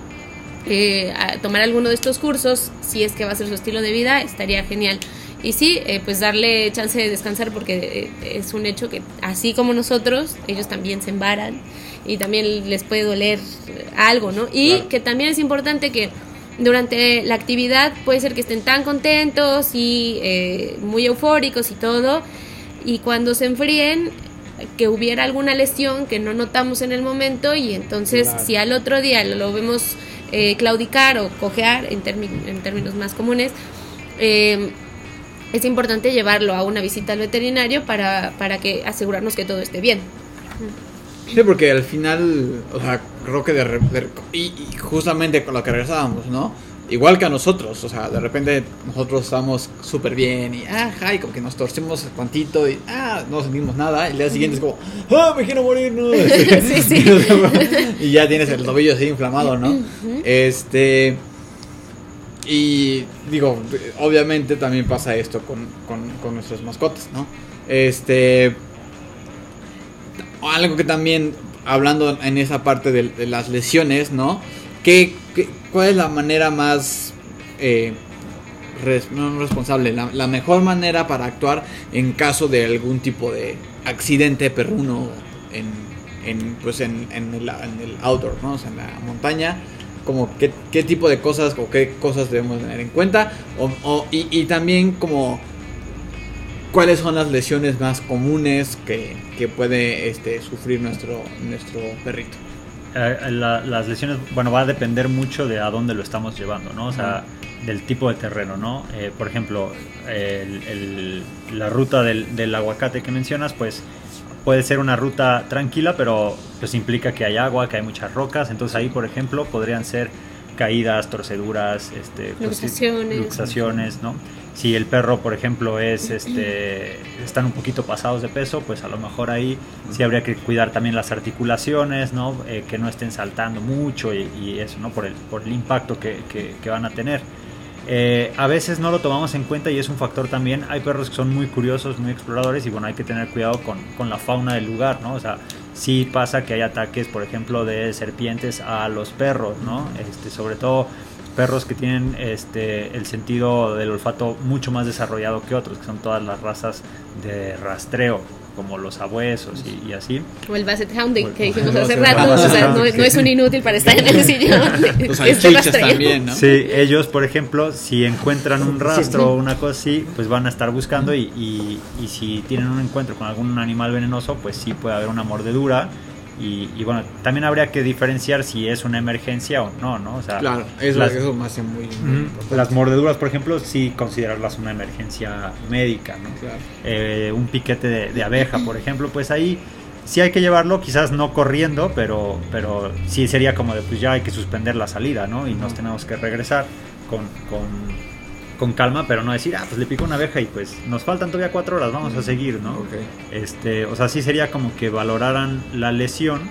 a tomar alguno de estos cursos, si es que va a ser su estilo de vida, estaría genial. Y sí, eh, pues darle chance de descansar porque es un hecho que así como nosotros, ellos también se embaran y también les puede doler algo, ¿no? Y claro. que también es importante que durante la actividad puede ser que estén tan contentos y eh, muy eufóricos y todo, y cuando se enfríen, que hubiera alguna lesión que no notamos en el momento y entonces claro. si al otro día lo vemos eh, claudicar o cojear en, en términos más comunes, eh, es importante llevarlo a una visita al veterinario para, para que asegurarnos que todo esté bien. Sí, porque al final, o sea, creo que de, de y, y, justamente con lo que regresábamos, ¿no? Igual que a nosotros, o sea, de repente nosotros estamos súper bien y, ah, y como que nos torcemos cuantito y, ah, no sentimos nada. Y el día siguiente es como, ah, me quiero morir, ¿no? (laughs) sí, sí. y ya tienes el tobillo así inflamado, ¿no? Este. Y digo, obviamente también pasa esto con, con, con nuestras mascotas, ¿no? Este. Algo que también, hablando en esa parte de, las lesiones, ¿no? ¿Qué, cuál es la manera más. Eh, responsable, la, mejor manera para actuar en caso de algún tipo de accidente perruno en, en, pues en, en, el, en el outdoor, ¿no? En la montaña como qué, tipo de cosas o qué cosas debemos tener en cuenta o, y, y, también como cuáles son las lesiones más comunes que, que puede este, sufrir nuestro, nuestro perrito. Eh, la, las lesiones, bueno, va a depender mucho de a dónde lo estamos llevando, ¿no? O sea, del tipo de terreno, ¿no? Eh, por ejemplo, el, el, la ruta del, del aguacate que mencionas, pues puede ser una ruta tranquila, pero pues implica que hay agua, que hay muchas rocas. Entonces ahí, por ejemplo, podrían ser caídas, torceduras, este, luxaciones, luxaciones ¿no? Si el perro, por ejemplo, es este están un poquito pasados de peso, pues a lo mejor ahí sí habría que cuidar también las articulaciones, ¿no? Eh, que no estén saltando mucho y, eso, ¿no? Por el, por el impacto que, que, van a tener. Eh, a veces no lo tomamos en cuenta y es un factor también. Hay perros que son muy curiosos, muy exploradores y bueno, hay que tener cuidado con, con la fauna del lugar, ¿no? O sea, sí pasa que hay ataques, por ejemplo, de serpientes a los perros, ¿no? Este, sobre todo perros que tienen este, el sentido del olfato mucho más desarrollado que otros, que son todas las razas de rastreo, como los abuesos y, así. O el Basset Hounding, que dijimos hace rato, o sea, no, es un inútil para estar en el sillón. Los salchichas también, ¿no? Sí, ellos, por ejemplo, si encuentran un rastro o una cosa así, pues van a estar buscando y, y, y si tienen un encuentro con algún animal venenoso, pues sí puede haber una mordedura y, bueno, también habría que diferenciar si es una emergencia o no, ¿no? O sea, claro, eso, las, eso me hace muy, Las mordeduras, por ejemplo, sí considerarlas una emergencia médica, ¿no? Eh, un piquete de, abeja, por ejemplo, pues ahí sí hay que llevarlo, quizás no corriendo, pero, pero sí sería como de, pues ya hay que suspender la salida, ¿no? Y nos tenemos que regresar con, con con calma, pero no decir, ah, pues le picó una abeja y pues nos faltan todavía cuatro horas, vamos a seguir, ¿no? Este, o sea, sí sería como que valoraran la lesión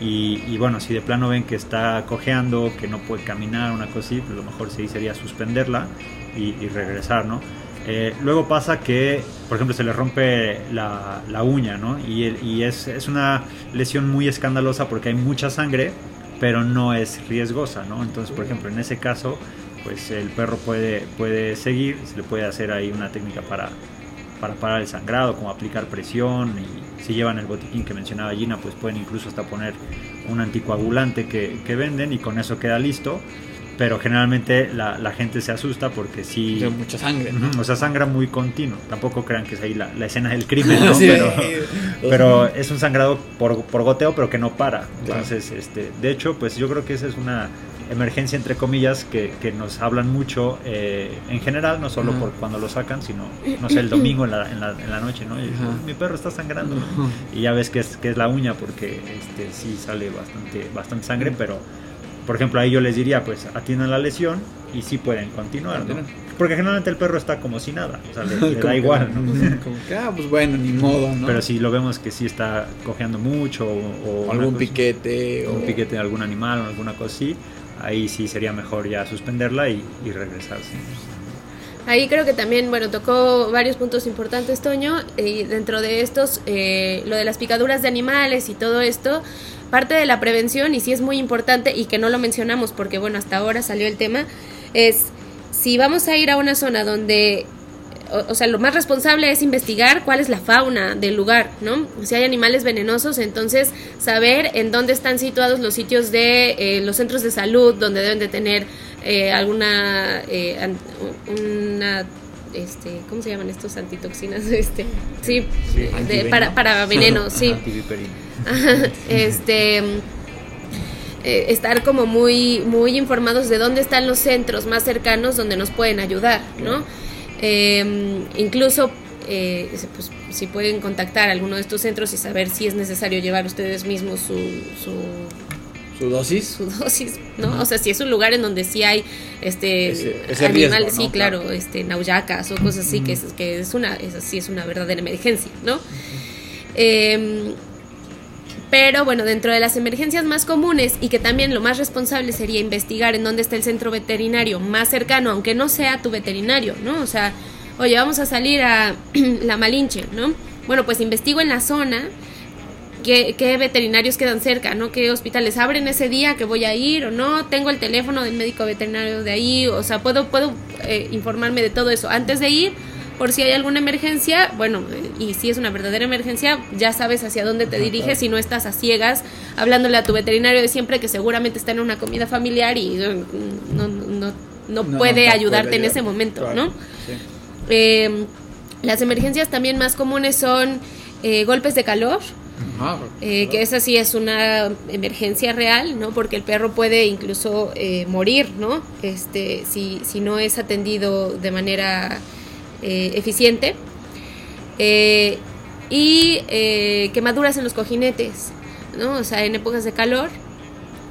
y, bueno, si de plano ven que está cojeando, que no puede caminar, una cosa así, pues lo mejor sí sería suspenderla y, regresar, ¿no? Eh, luego pasa que, por ejemplo, se le rompe la, la uña, ¿no? Y, y es, es, una lesión muy escandalosa porque hay mucha sangre, pero no es riesgosa, ¿no? Entonces, por ejemplo, en ese caso, pues el perro puede, puede seguir, se le puede hacer ahí una técnica para, para parar el sangrado, como aplicar presión y si llevan el botiquín que mencionaba Gina, pues pueden incluso hasta poner un anticoagulante que, que venden y con eso queda listo. Pero generalmente la, la gente se asusta porque sí... Mucha sangre. O sea, sangra muy continuo. Tampoco crean que es ahí la, la escena del crimen, (laughs) ¿no? pero, pero, es un sangrado por, por, goteo, pero que no para. Entonces, este, de hecho, pues yo creo que esa es una emergencia entre comillas que, que nos hablan mucho eh, en general, no solo por cuando lo sacan, sino, no sé, el domingo en la, en la, en la noche, ¿no? mi perro está sangrando. Y ya ves que es, que es la uña porque este, sí sale bastante, bastante sangre, pero por ejemplo ahí yo les diría, pues atiendan la lesión y sí pueden continuar, ¿no? Porque generalmente el perro está como si nada, o sea, le, da igual, ¿no? Como que, ah, pues bueno, ni modo, ¿no? Pero si lo vemos que sí está cojeando mucho o, algún piquete o un piquete de algún animal o alguna cosa así, ahí sí sería mejor ya suspenderla y, regresarse. Ahí creo que también, bueno, tocó varios puntos importantes, Toño, y dentro de estos, eh, lo de las picaduras de animales y todo esto, parte de la prevención, y sí es muy importante, y que no lo mencionamos porque, bueno, hasta ahora salió el tema, es si vamos a ir a una zona donde o, sea, lo más responsable es investigar cuál es la fauna del lugar, ¿no? Si hay animales venenosos, entonces saber en dónde están situados los sitios de eh, los centros de salud, donde deben de tener eh, alguna, eh, una, este, ¿cómo se llaman estos antitoxinas? (laughs) Este, sí, para, para (laughs) veneno, sí. este estar como muy muy informados de dónde están los centros más cercanos donde nos pueden ayudar, ¿no? Eh, incluso eh, pues, si pueden contactar a alguno de estos centros y saber si es necesario llevar ustedes mismos su, su, dosis. Su dosis, ¿no? O sea, si es un lugar en donde sí hay este animales, sí, claro, este nauyacas o cosas así, que, es, que es una, es, sí es una verdadera emergencia, ¿no? Pero bueno, dentro de las emergencias más comunes y que también lo más responsable sería investigar en dónde está el centro veterinario más cercano, aunque no sea tu veterinario, ¿no? O sea, oye, vamos a salir a (clears throat) la Malinche, ¿no? Bueno, pues investigo en la zona qué, qué, veterinarios quedan cerca, ¿no? ¿Qué hospitales abren ese día que voy a ir o no? Tengo el teléfono del médico veterinario de ahí, o sea, puedo, puedo eh, informarme de todo eso antes de ir por si hay alguna emergencia, bueno, y si es una verdadera emergencia, ya sabes hacia dónde te diriges y no estás a ciegas hablándole a tu veterinario de siempre que seguramente está en una comida familiar y no, no, no, puede ayudarte en ese momento, ¿no? Em, las emergencias también más comunes son eh, golpes de calor, eh, que esa sí es una emergencia real, ¿no? Porque el perro puede incluso eh, morir, ¿no? Este, si, si no es atendido de manera eh, eficiente. Eh, y eh, quemaduras en los cojinetes, ¿no? O sea, en épocas de calor,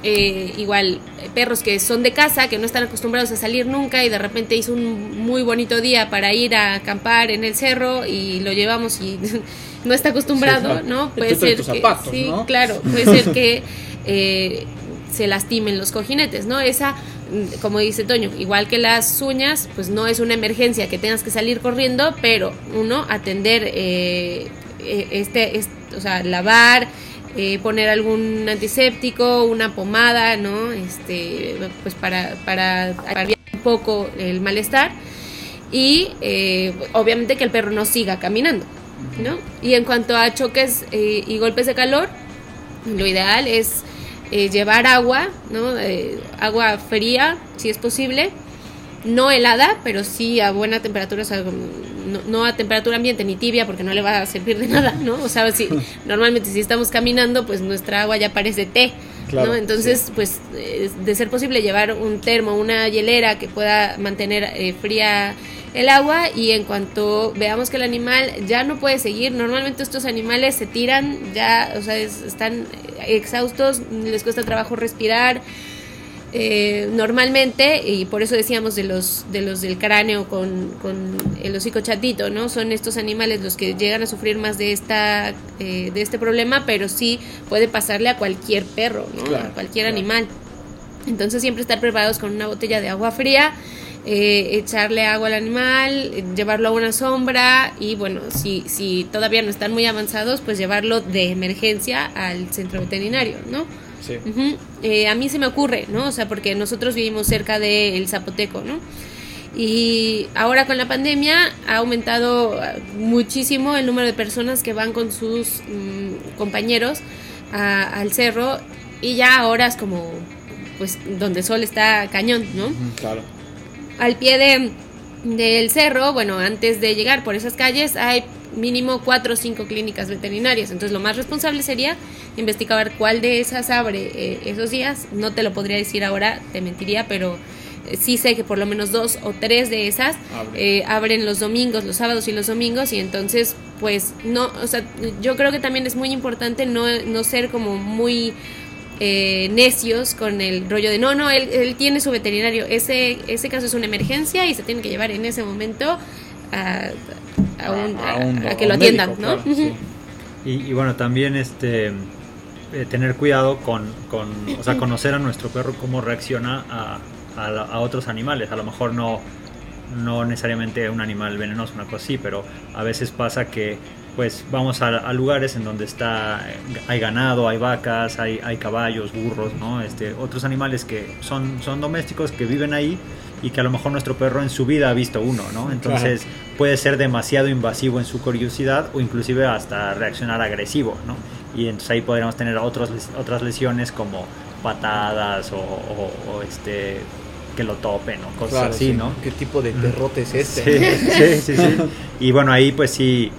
eh, igual perros que son de casa, que no están acostumbrados a salir nunca y de repente hizo un muy bonito día para ir a acampar en el cerro y lo llevamos y (laughs) no está acostumbrado, ¿no? Puede ser que, sí, claro, puede ser que eh, se lastimen los cojinetes, ¿no? Esa, como dice Toño, igual que las uñas, pues no es una emergencia que tengas que salir corriendo, pero uno atender eh, e, este, o sea, lavar, eh, poner algún antiséptico, una pomada, ¿no? Este, pues para, para aliviar un poco el malestar y obviamente que el perro no siga caminando, ¿no? Y en cuanto a choques y golpes de calor, lo ideal es eh, llevar agua, ¿no? Eh, agua fría, si es posible, no helada, pero sí a buena temperatura, no, a temperatura ambiente ni tibia porque no le va a servir de nada, ¿no? O sea, si, (laughs) normalmente si estamos caminando, pues nuestra agua ya parece té, ¿no? Entonces, pues de ser posible llevar un termo, una hielera que pueda mantener eh, fría el agua y en cuanto veamos que el animal ya no puede seguir, normalmente estos animales se tiran, ya, o sea, están exhaustos, les cuesta trabajo respirar. Eh, normalmente, y por eso decíamos de los, de los del cráneo con, con, el hocico chatito, ¿no? Son estos animales los que llegan a sufrir más de, esta, eh, de este problema, pero sí puede pasarle a cualquier perro, ¿no? a cualquier animal. Entonces siempre estar preparados con una botella de agua fría, eh, echarle agua al animal, llevarlo a una sombra y bueno, si, si todavía no están muy avanzados, pues llevarlo de emergencia al centro veterinario, ¿no? Sí. Eh, a mí se me ocurre, ¿no? O sea, porque nosotros vivimos cerca del Zapoteco, ¿no? Y ahora con la pandemia ha aumentado muchísimo el número de personas que van con sus mm, compañeros al cerro y ya ahora es como pues donde el sol está cañón, ¿no? Claro al pie de, del cerro, bueno, antes de llegar por esas calles hay mínimo cuatro o cinco clínicas veterinarias. Entonces lo más responsable sería investigar cuál de esas abre eh, esos días. No te lo podría decir ahora, te mentiría, pero eh, sí sé que por lo menos dos o tres de esas eh, abren los domingos, los sábados y los domingos. Y entonces, pues no, o sea, yo creo que también es muy importante no, no ser como muy eh, necios con el rollo de no, no, él, tiene su veterinario. Ese, ese caso es una emergencia y se tiene que llevar en ese momento a, a, que lo atiendan, ¿no? y, bueno, también este eh, tener cuidado con, con, o sea, conocer a nuestro perro cómo reacciona a, a, otros animales. A lo mejor no, no necesariamente un animal venenoso, una cosa así, pero a veces pasa que pues vamos a, lugares en donde está hay ganado, hay vacas, hay, hay caballos, burros, ¿no? Este, otros animales que son, son domésticos que viven ahí y que a lo mejor nuestro perro en su vida ha visto uno, ¿no? Entonces puede ser demasiado invasivo en su curiosidad o inclusive hasta reaccionar agresivo, ¿no? Y entonces ahí podríamos tener otros, otras lesiones como patadas o, este que lo topen o cosas así, ¿no? ¿Qué tipo de derrote es este? (laughs) sí, sí, sí. Y bueno, ahí pues sí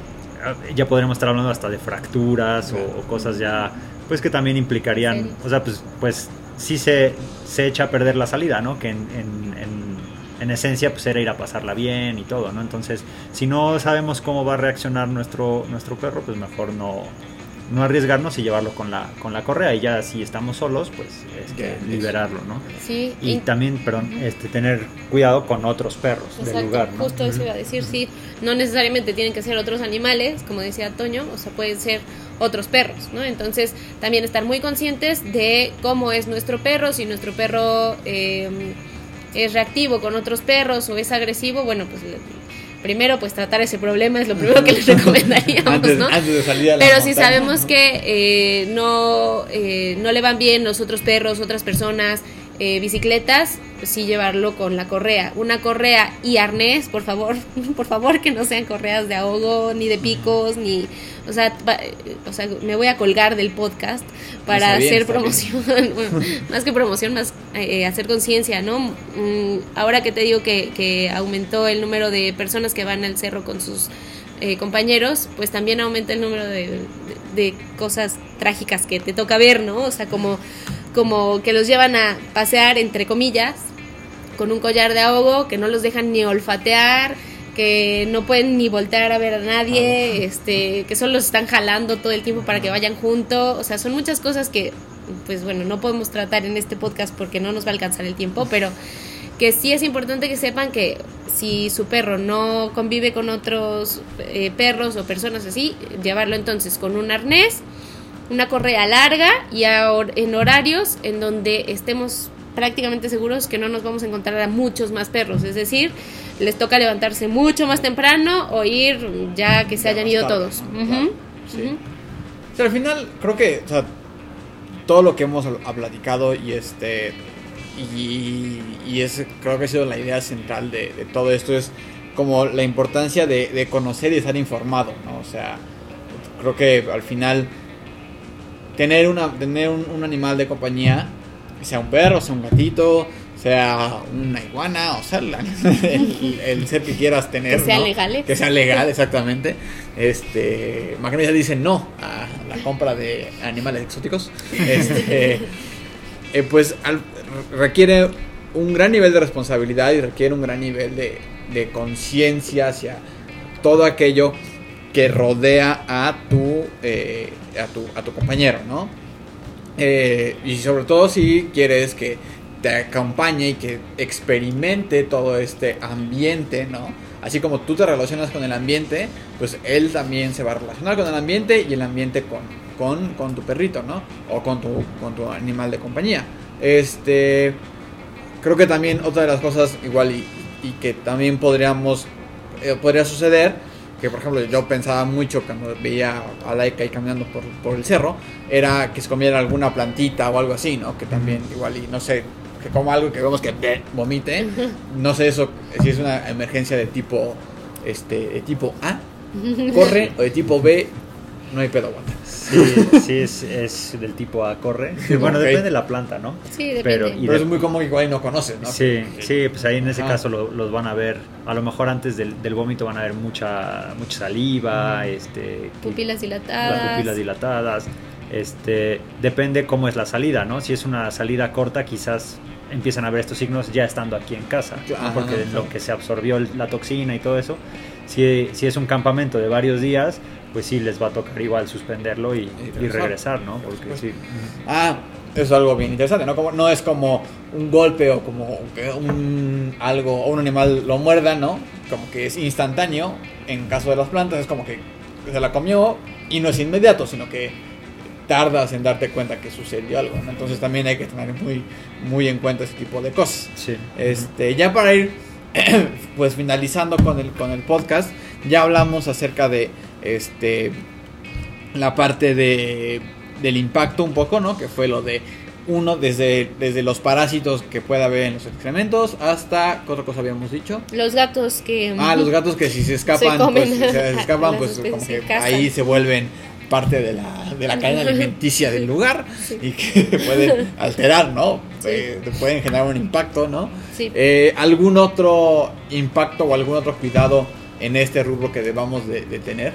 ya podríamos estar hablando hasta de fracturas o, cosas ya, pues que también implicarían, o sea, pues, pues sí se, se echa a perder la salida, ¿no? Que en, en, en, esencia pues era ir a pasarla bien y todo, ¿no? Entonces, si no sabemos cómo va a reaccionar nuestro, nuestro perro, pues mejor no, no arriesgarnos y llevarlo con la, con la correa y ya si estamos solos, pues este, liberarlo, ¿no? Sí. Y, también, perdón, este, tener cuidado con otros perros del lugar, ¿no? Justo eso iba a decir, sí, no necesariamente tienen que ser otros animales, como decía Toño, o sea, pueden ser otros perros, ¿no? Entonces, también estar muy conscientes de cómo es nuestro perro, si nuestro perro eh, es reactivo con otros perros o es agresivo, bueno, pues primero pues tratar ese problema es lo primero que les (laughs) recomendaríamos, ¿no? Pero si sabemos que eh, no, eh, no le van bien los otros perros, otras personas, eh, bicicletas, sí llevarlo con la correa. Una correa y arnés, por favor, (laughs) por favor que no sean correas de ahogo, ni de picos, ni... O sea, o sea me voy a colgar del podcast para hacer promoción, (laughs) (laughs) más que promoción, más eh, hacer conciencia, ¿no? Mm, ahora que te digo que, que, aumentó el número de personas que van al cerro con sus eh, compañeros, pues también aumenta el número de, de cosas trágicas que te toca ver, ¿no? O sea, como como que los llevan a pasear, entre comillas, con un collar de ahogo, que no los dejan ni olfatear, que no pueden ni voltear a ver a nadie, este, que solo los están jalando todo el tiempo para que vayan juntos, o sea, son muchas cosas que pues bueno, no podemos tratar en este podcast porque no nos va a alcanzar el tiempo, pero que sí es importante que sepan que si su perro no convive con otros eh, perros o personas así, llevarlo entonces con un arnés, una correa larga y en horarios en donde estemos prácticamente seguros que no nos vamos a encontrar a muchos más perros, es decir, les toca levantarse mucho más temprano o ir ya que se hayan ido todos. sí. al final creo que todo lo que hemos platicado y este y, es, creo que ha sido la idea central de, todo esto, es como la importancia de, conocer y estar informado, ¿no? O sea, creo que al final tener, una, tener un, animal de compañía, sea un perro, sea un gatito, sea una iguana, o sea, (laughs) el, ser que quieras tener. Que sea legal. ¿eh? Que sea legal, exactamente. Este, Magnesia dice no a la compra de animales exóticos. Este, (laughs) eh, pues al, requiere un gran nivel de responsabilidad y requiere un gran nivel de, conciencia hacia todo aquello que rodea a tu, eh, a tu, a tu compañero, ¿no? Eh, y sobre todo si quieres que te acompañe y que experimente todo este ambiente, ¿no? Así como tú te relacionas con el ambiente, pues él también se va a relacionar con el ambiente y el ambiente con, con, con tu perrito, ¿no? O con tu, con tu animal de compañía. Este, creo que también otra de las cosas igual y, que también podríamos, eh, podría suceder, que por ejemplo yo pensaba mucho cuando veía a Laika ahí caminando por, por, el cerro, era que se comiera alguna plantita o algo así, ¿no? Que también igual y no sé, que coma algo que vemos que vomite, no sé eso, si es una emergencia de tipo, este, de tipo A, corre, o de tipo B, no hay pedo, aguanta. Sí, sí es, es, del tipo A, corre. (laughs) bueno, depende de la planta, ¿no? Sí, depende. Pero, Pero es muy común igual y no conoces, ¿no? Sí, sí, pues ahí en ese caso los van a ver, a lo mejor antes del, del vómito van a ver mucha, mucha saliva, este... Pupilas dilatadas. Las pupilas dilatadas. Este, depende cómo es la salida, ¿no? Si es una salida corta, quizás empiezan a ver estos signos ya estando aquí en casa, porque lo que se absorbió la toxina y todo eso. Si, si es un campamento de varios días, pues sí les va a tocar igual suspenderlo y, regresar, ¿no? Porque sí. Ah, eso es algo bien interesante, ¿no? Como, no es como un golpe o como que un algo o un animal lo muerda, ¿no? Como que es instantáneo. En caso de las plantas es como que se la comió y no es inmediato, sino que tardas en darte cuenta que sucedió algo, ¿no? Entonces también hay que tener muy, muy en cuenta ese tipo de cosas. Sí. Este, ya para ir (clears throat) pues finalizando con el, con el podcast, ya hablamos acerca de este la parte de, del impacto un poco, ¿no? Que fue lo de uno desde, desde los parásitos que puede haber en los excrementos hasta ¿qué otra cosa habíamos dicho? Los gatos que Ah, los gatos que si se (laughs) escapan, pues si se escapan, pues (laughs) como que ahí se vuelven parte de la, de la cadena (laughs) alimenticia del lugar y que pueden alterar, ¿no? Eh, pueden generar un impacto, ¿no? Sí. Eh, ¿Algún otro impacto o algún otro cuidado en este rubro que debamos de, tener?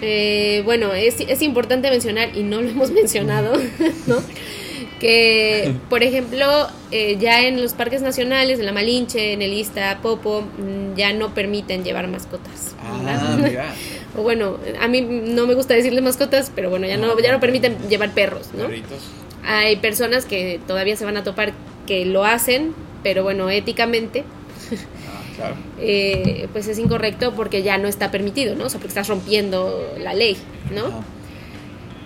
Eh, bueno, es, es, importante mencionar, y no lo hemos (laughs) mencionado, ¿no? que, por ejemplo, eh, ya en los parques nacionales, en la Malinche, en el Ista, Popo, mm, ya no permiten llevar mascotas. Ah, (laughs) o bueno, a mí no me gusta decirle mascotas, pero bueno, ya no, ya no permiten llevar perros, ¿no? Hay personas que todavía se van a topar que lo hacen, pero bueno, éticamente eh, pues es incorrecto porque ya no está permitido, ¿no? O sea, porque estás rompiendo la ley, ¿no?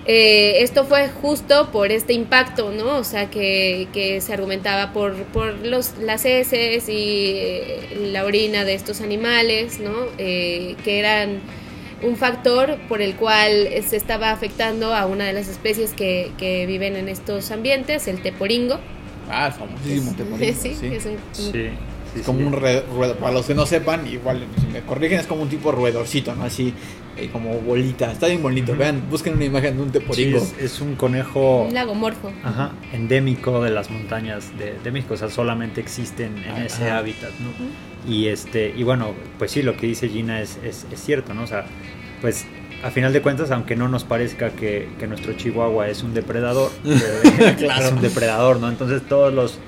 Eh, esto fue justo por este impacto, ¿no? O sea, que, que se argumentaba por, por los, las heces y eh, la orina de estos animales, ¿no? que eran un factor por el cual se estaba afectando a una de las especies que, que viven en estos ambientes, el teporingo. Ah, el famosísimo teporingo. (laughs) sí, sí. sí es como un ruedo, para los que no sepan, igual si me corrigen, es como un tipo roedorcito, ¿no? Así, eh, como bolita. Está bien bonito. Vean, busquen una imagen de un teporingo. es, un conejo. Un lagomorfo. Ajá, endémico de las montañas de, México. O sea, solamente existen en ah, ese hábitat, ¿no? Y este, y bueno, pues sí, lo que dice Gina es, es, cierto, ¿no? O sea, pues a final de cuentas, aunque no nos parezca que, que nuestro chihuahua es un depredador, (laughs) claro. es un depredador, ¿no? Entonces todos los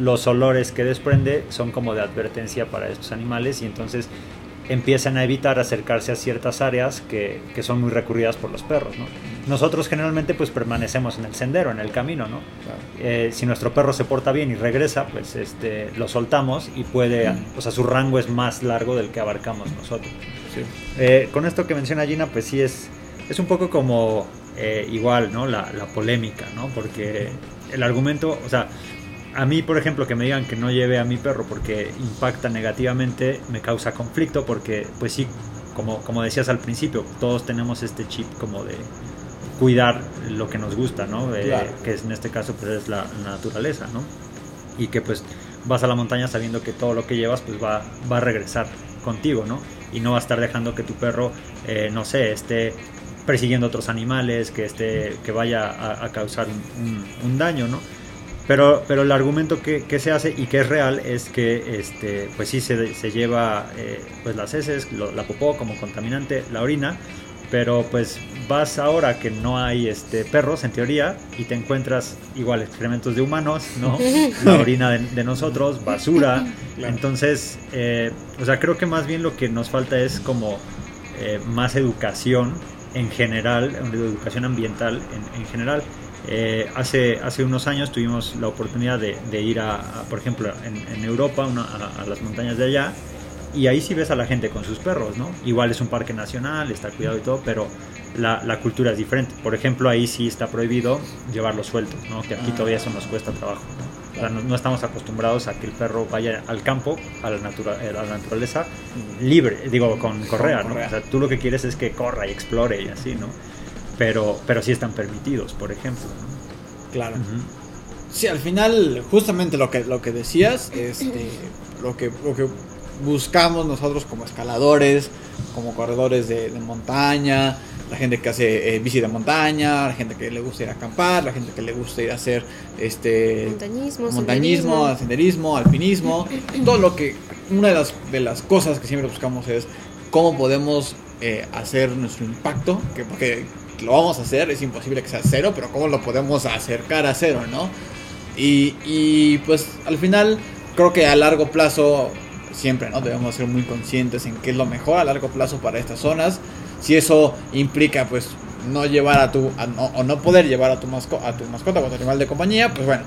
los olores que desprende son como de advertencia para estos animales y entonces empiezan a evitar acercarse a ciertas áreas que, son muy recurridas por los perros. ¿no? nosotros generalmente pues permanecemos en el sendero, en el camino, ¿no? Eh, si nuestro perro se porta bien y regresa, pues este, lo soltamos y puede, o sea, su rango es más largo del que abarcamos nosotros. Eh, con esto que menciona Gina, pues sí es, es un poco como eh, igual, ¿no? La, la, polémica, ¿no? Porque el argumento, o sea, a mí, por ejemplo, que me digan que no lleve a mi perro porque impacta negativamente, me causa conflicto porque, pues sí, como, como decías al principio, todos tenemos este chip como de cuidar lo que nos gusta, ¿no? Eh, que en este caso pues es la, naturaleza, ¿no? Y que pues vas a la montaña sabiendo que todo lo que llevas pues va, va a regresar contigo, ¿no? Y no va a estar dejando que tu perro, eh, no sé, esté persiguiendo otros animales, que, esté, que vaya a, causar un, daño, ¿no? Pero, pero el argumento que, que, se hace y que es real es que este, pues sí se, se lleva eh, pues las heces, la popó como contaminante, la orina, pero pues vas ahora que no hay este perros en teoría y te encuentras igual excrementos de humanos, ¿no? La orina de, nosotros, basura. Entonces, eh, o sea, creo que más bien lo que nos falta es como eh, más educación en general, educación ambiental en, general. Eh, hace, hace unos años tuvimos la oportunidad de, ir a, por ejemplo, en, Europa, a, las montañas de allá, y ahí sí ves a la gente con sus perros, ¿no? Igual es un parque nacional, está cuidado y todo, pero la, la cultura es diferente. Por ejemplo, ahí sí está prohibido llevarlos sueltos, ¿no? Que aquí todavía eso nos cuesta trabajo, ¿no? O sea, no, estamos acostumbrados a que el perro vaya al campo, a la, natura, eh, a la naturaleza, libre, digo, con correa, ¿no? O sea, tú lo que quieres es que corra y explore y así, ¿no? Pero, pero sí están permitidos, por ejemplo. Claro. Sí, al final, justamente lo que, lo que decías, este, lo que, lo que buscamos nosotros como escaladores, como corredores de, montaña, la gente que hace eh, bici de montaña, la gente que le gusta ir a acampar, la gente que le gusta ir a hacer este montañismo, montañismo senderismo. alpinismo, todo lo que una de las de las cosas que siempre buscamos es cómo podemos eh, hacer nuestro impacto, que porque lo vamos a hacer, es imposible que sea cero, pero cómo lo podemos acercar a cero, ¿no? Y, y pues al final creo que a largo plazo siempre, ¿no? Debemos ser muy conscientes en qué es lo mejor a largo plazo para estas zonas. Si eso implica, pues, no llevar a tu, o no poder llevar a tu, mascota, a tu mascota o a tu animal de compañía, pues bueno,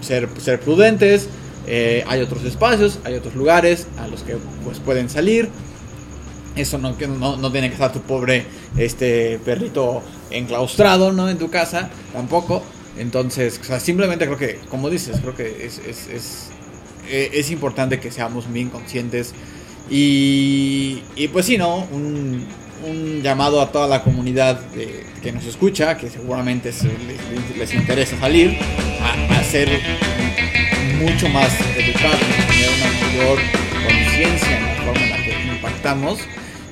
ser, ser prudentes. Eh, hay otros espacios, hay otros lugares a los que pues pueden salir. Eso no, no, no tiene que estar tu pobre este perrito enclaustrado, ¿no? En tu casa, tampoco. Entonces, simplemente creo que, como dices, creo que es, es eh, es importante que seamos bien conscientes y, y pues sí, ¿no? Un, un, llamado a toda la comunidad que nos escucha, que seguramente les, interesa salir, a, ser mucho más educados, tener una mayor conciencia en la forma en la que impactamos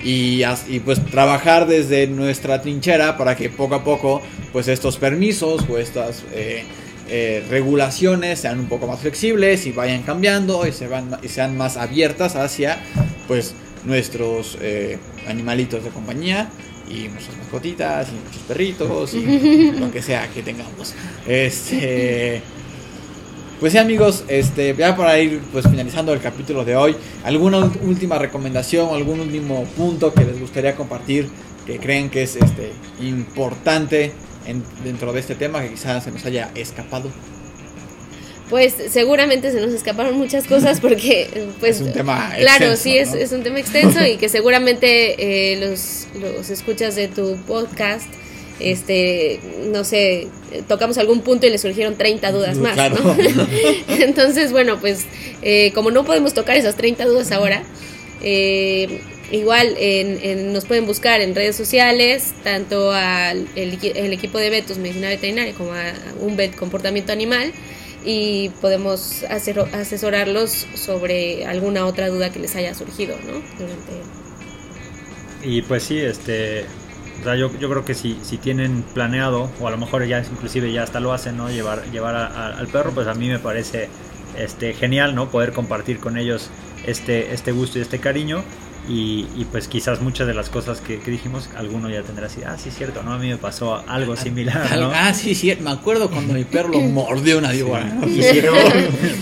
y, y, pues trabajar desde nuestra trinchera para que poco a poco pues estos permisos o estas... Eh, eh, regulaciones sean un poco más flexibles y vayan cambiando y, se van, y sean más abiertas hacia pues nuestros eh, animalitos de compañía y muchas mascotitas y muchos perritos y (laughs) lo que sea que tengamos. Este pues sí amigos, este ya para ir pues finalizando el capítulo de hoy, alguna última recomendación, algún último punto que les gustaría compartir que creen que es este importante dentro de este tema que quizás se nos haya escapado? Pues seguramente se nos escaparon muchas cosas porque pues es un tema claro sí es, es, un tema extenso (laughs) y que seguramente eh, los, los escuchas de tu podcast este, no sé, tocamos algún punto y le surgieron 30 dudas más. (laughs) Entonces, bueno, pues eh, como no podemos tocar esas 30 dudas ahora, eh, Igual en, nos pueden buscar en redes sociales, tanto al el, equipo de Betus Medicina Veterinaria como a un vet comportamiento animal y podemos hacer, asesorarlos sobre alguna otra duda que les haya surgido, ¿no? Y pues sí, este, yo, yo creo que si, si tienen planeado, o a lo mejor ya inclusive ya hasta lo hacen, ¿no? Llevar, llevar al perro, pues a mí me parece este, genial, ¿no? Poder compartir con ellos este, este gusto y este cariño y, pues quizás muchas de las cosas que, dijimos, alguno ya tendrá así, ah, sí, cierto, ¿no? A mí me pasó algo ah, similar, ¿no? Ah, sí, sí, me acuerdo cuando mi perro lo (laughs) mordió una víbora. (laughs) Y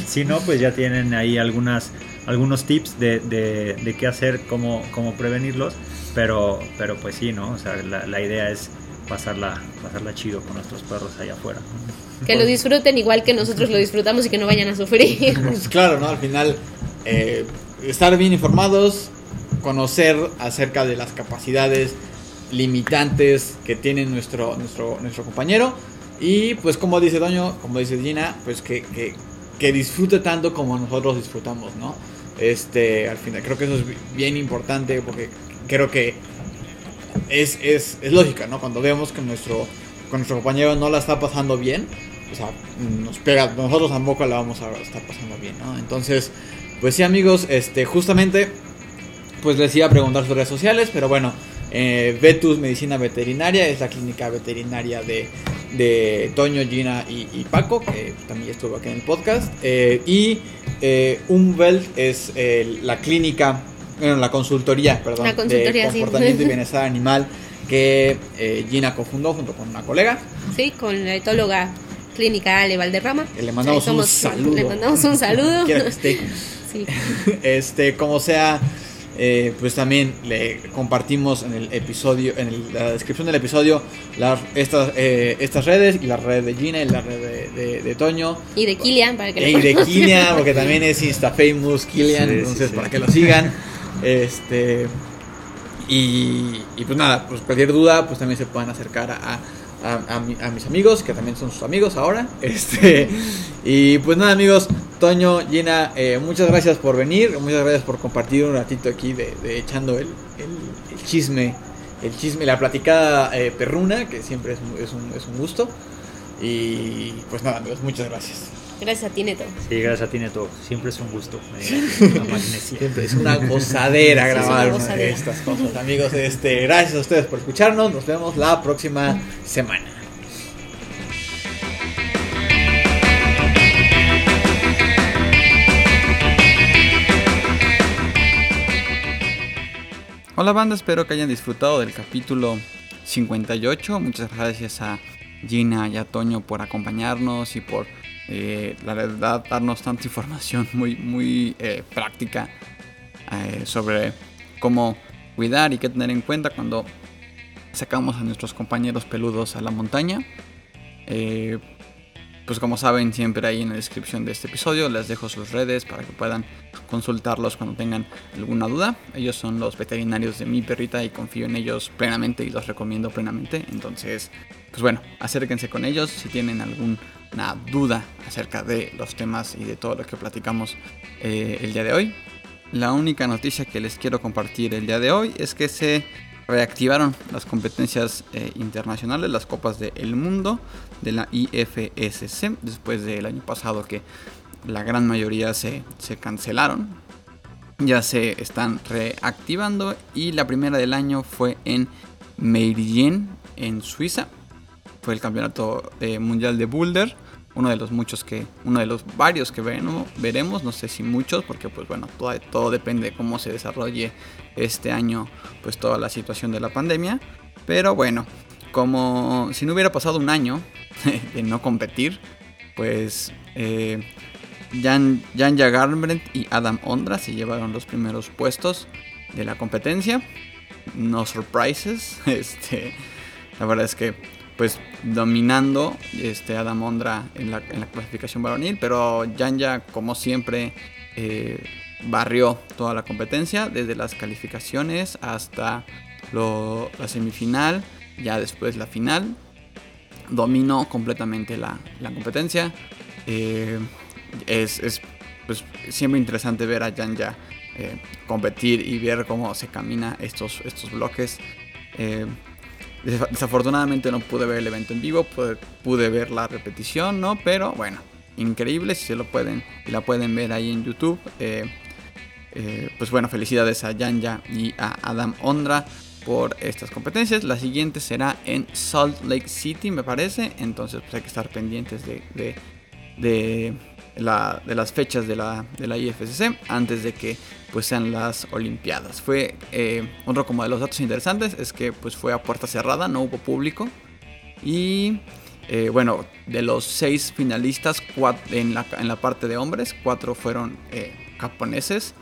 si no, pues ya tienen ahí algunas, algunos tips de, de, de qué hacer, cómo, cómo prevenirlos, pero, pero pues sí, ¿no? O sea, la, la idea es pasarla, pasarla chido con nuestros perros allá afuera. Que lo disfruten igual que nosotros lo disfrutamos y que no vayan a sufrir. Pues claro, ¿no? Al final, eh, estar bien informados, conocer acerca de las capacidades limitantes que tiene nuestro, nuestro, nuestro compañero. Y pues como dice Doño, como dice Gina, pues que, que, que disfrute tanto como nosotros disfrutamos, ¿no? Este, al final, creo que eso es bien importante porque creo que es, es, es lógica, ¿no? Cuando vemos que nuestro, que nuestro compañero no la está pasando bien, o sea, nos pega, nosotros tampoco la vamos a estar pasando bien, ¿no? Entonces, pues sí, amigos, este, justamente, pues les iba a preguntar sus redes sociales, pero bueno, eh, Vetus Medicina Veterinaria es la clínica veterinaria de, de Toño, Gina y, Paco, que también estuvo aquí en el podcast. Eh, y eh, es eh, la clínica, bueno, la consultoría, perdón, La consultoría, de sí. comportamiento y (laughs) bienestar animal que eh, Gina cofundó junto con una colega. Sí, con la etóloga clínica Ale Valderrama. Que le mandamos un saludo. Le mandamos un (laughs) saludo. Quiero que esté. (laughs) Sí. Este, como sea, eh, pues también le compartimos en el episodio, en el- la descripción del episodio, las, estas, eh, estas redes y la red de Gina y la red de, de- de Toño. Y de Kilian, para que lo Y de. Kilian, porque también es Insta Famous Kilian, Sí, sí, entonces sí. para que lo sigan. Este. Y, pues nada, pues cualquier duda, pues también se pueden acercar a, a, a mi- a mis amigos, que también son sus amigos ahora. (laughs) Este. Y pues nada, amigos, Toño, Gina, eh, muchas gracias por venir, muchas gracias por compartir un ratito aquí de, echando el, el- chisme, el chisme, la platicada eh, perruna, que siempre es, un, es un gusto. Y pues nada, amigos, muchas gracias. Gracias a ti, Neto. Sí, gracias a ti, Neto. Siempre es un gusto. (laughs) Siempre es una gozadera Sí, es grabar una de gozadera. estas cosas, amigos. Este, gracias a ustedes por escucharnos. Nos vemos la próxima semana. Hola banda, espero que hayan disfrutado del capítulo 58. Muchas gracias a Gina y a Toño por acompañarnos y por eh, la verdad darnos tanta información muy, muy eh, práctica eh, sobre cómo cuidar y qué tener en cuenta cuando sacamos a nuestros compañeros peludos a la montaña. Pues como saben, siempre ahí en la descripción de este episodio les dejo sus redes para que puedan consultarlos cuando tengan alguna duda. Ellos son los veterinarios de mi perrita y confío en ellos plenamente y los recomiendo plenamente. Entonces, pues bueno, acérquense con ellos si tienen alguna duda acerca de los temas y de todo lo que platicamos eh, el día de hoy. La única noticia que les quiero compartir el día de hoy es que se reactivaron las competencias eh, internacionales, las copas del mundo de la IFSC, después del año pasado que la gran mayoría se, se cancelaron. Ya se están reactivando y la primera del año fue en Meiringen, en Suiza. Fue el campeonato eh, mundial de boulder uno de los muchos que, uno de los varios que veremos, veremos, no sé si muchos, porque pues bueno, todo, todo depende de cómo se desarrolle este año, pues toda la situación de la pandemia. Pero bueno, como si no hubiera pasado un año (laughs) de no competir, pues eh, Jan, Garnbret y Adam Ondra se llevaron los primeros puestos de la competencia. No surprises, (laughs) este, la verdad es que pues dominando este Adam Ondra en la, clasificación varonil, pero Janja como siempre eh, barrió toda la competencia desde las calificaciones hasta la semifinal, ya después la final, dominó completamente la, la competencia. Eh, es, es pues, siempre interesante ver a Janja eh, competir y ver cómo se camina estos, estos bloques. Eh, Desafortunadamente no pude ver el evento en vivo, pude, ver la repetición, ¿no? Pero bueno, increíble, si se lo pueden, la pueden ver ahí en YouTube. Eh, eh, pues bueno, felicidades a Janja y a Adam Ondra por estas competencias. La siguiente será en Salt Lake City, me parece. Entonces pues hay que estar pendientes de, de, de, la, de las fechas de la, de la IFSC antes de que pues sean las Olimpiadas. Fue eh, otro como de los datos interesantes es que pues fue a puerta cerrada, no hubo público y eh, bueno de los seis finalistas cuatro, en, la, en la parte de hombres cuatro fueron eh, japoneses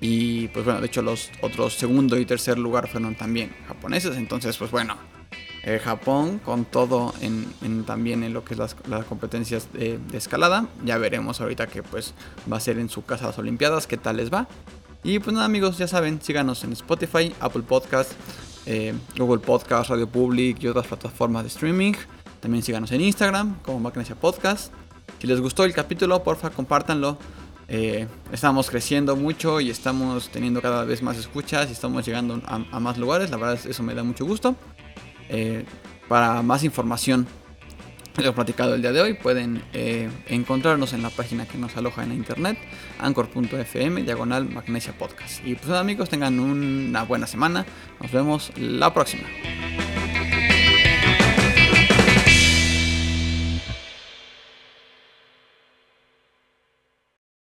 y pues bueno de hecho los otros segundo y tercer lugar fueron también japoneses entonces pues bueno eh, Japón con todo en, también en lo que es las, competencias de, escalada. Ya veremos ahorita que pues va a ser en su casa las Olimpiadas, qué tal les va. Y pues nada amigos, ya saben, síganos en Spotify, Apple Podcast, eh, Google Podcast, Radio Public y otras plataformas de streaming. También síganos en Instagram como Magnesia Podcast. Si les gustó el capítulo, porfa, compártanlo. Eh, estamos creciendo mucho y estamos teniendo cada vez más escuchas y estamos llegando a, más lugares. La verdad, eso me da mucho gusto. Eh, para más información de lo platicado el día de hoy pueden eh, encontrarnos en la página que nos aloja en la internet anchor.fm diagonal magnesia podcast y pues amigos tengan una buena semana nos vemos la próxima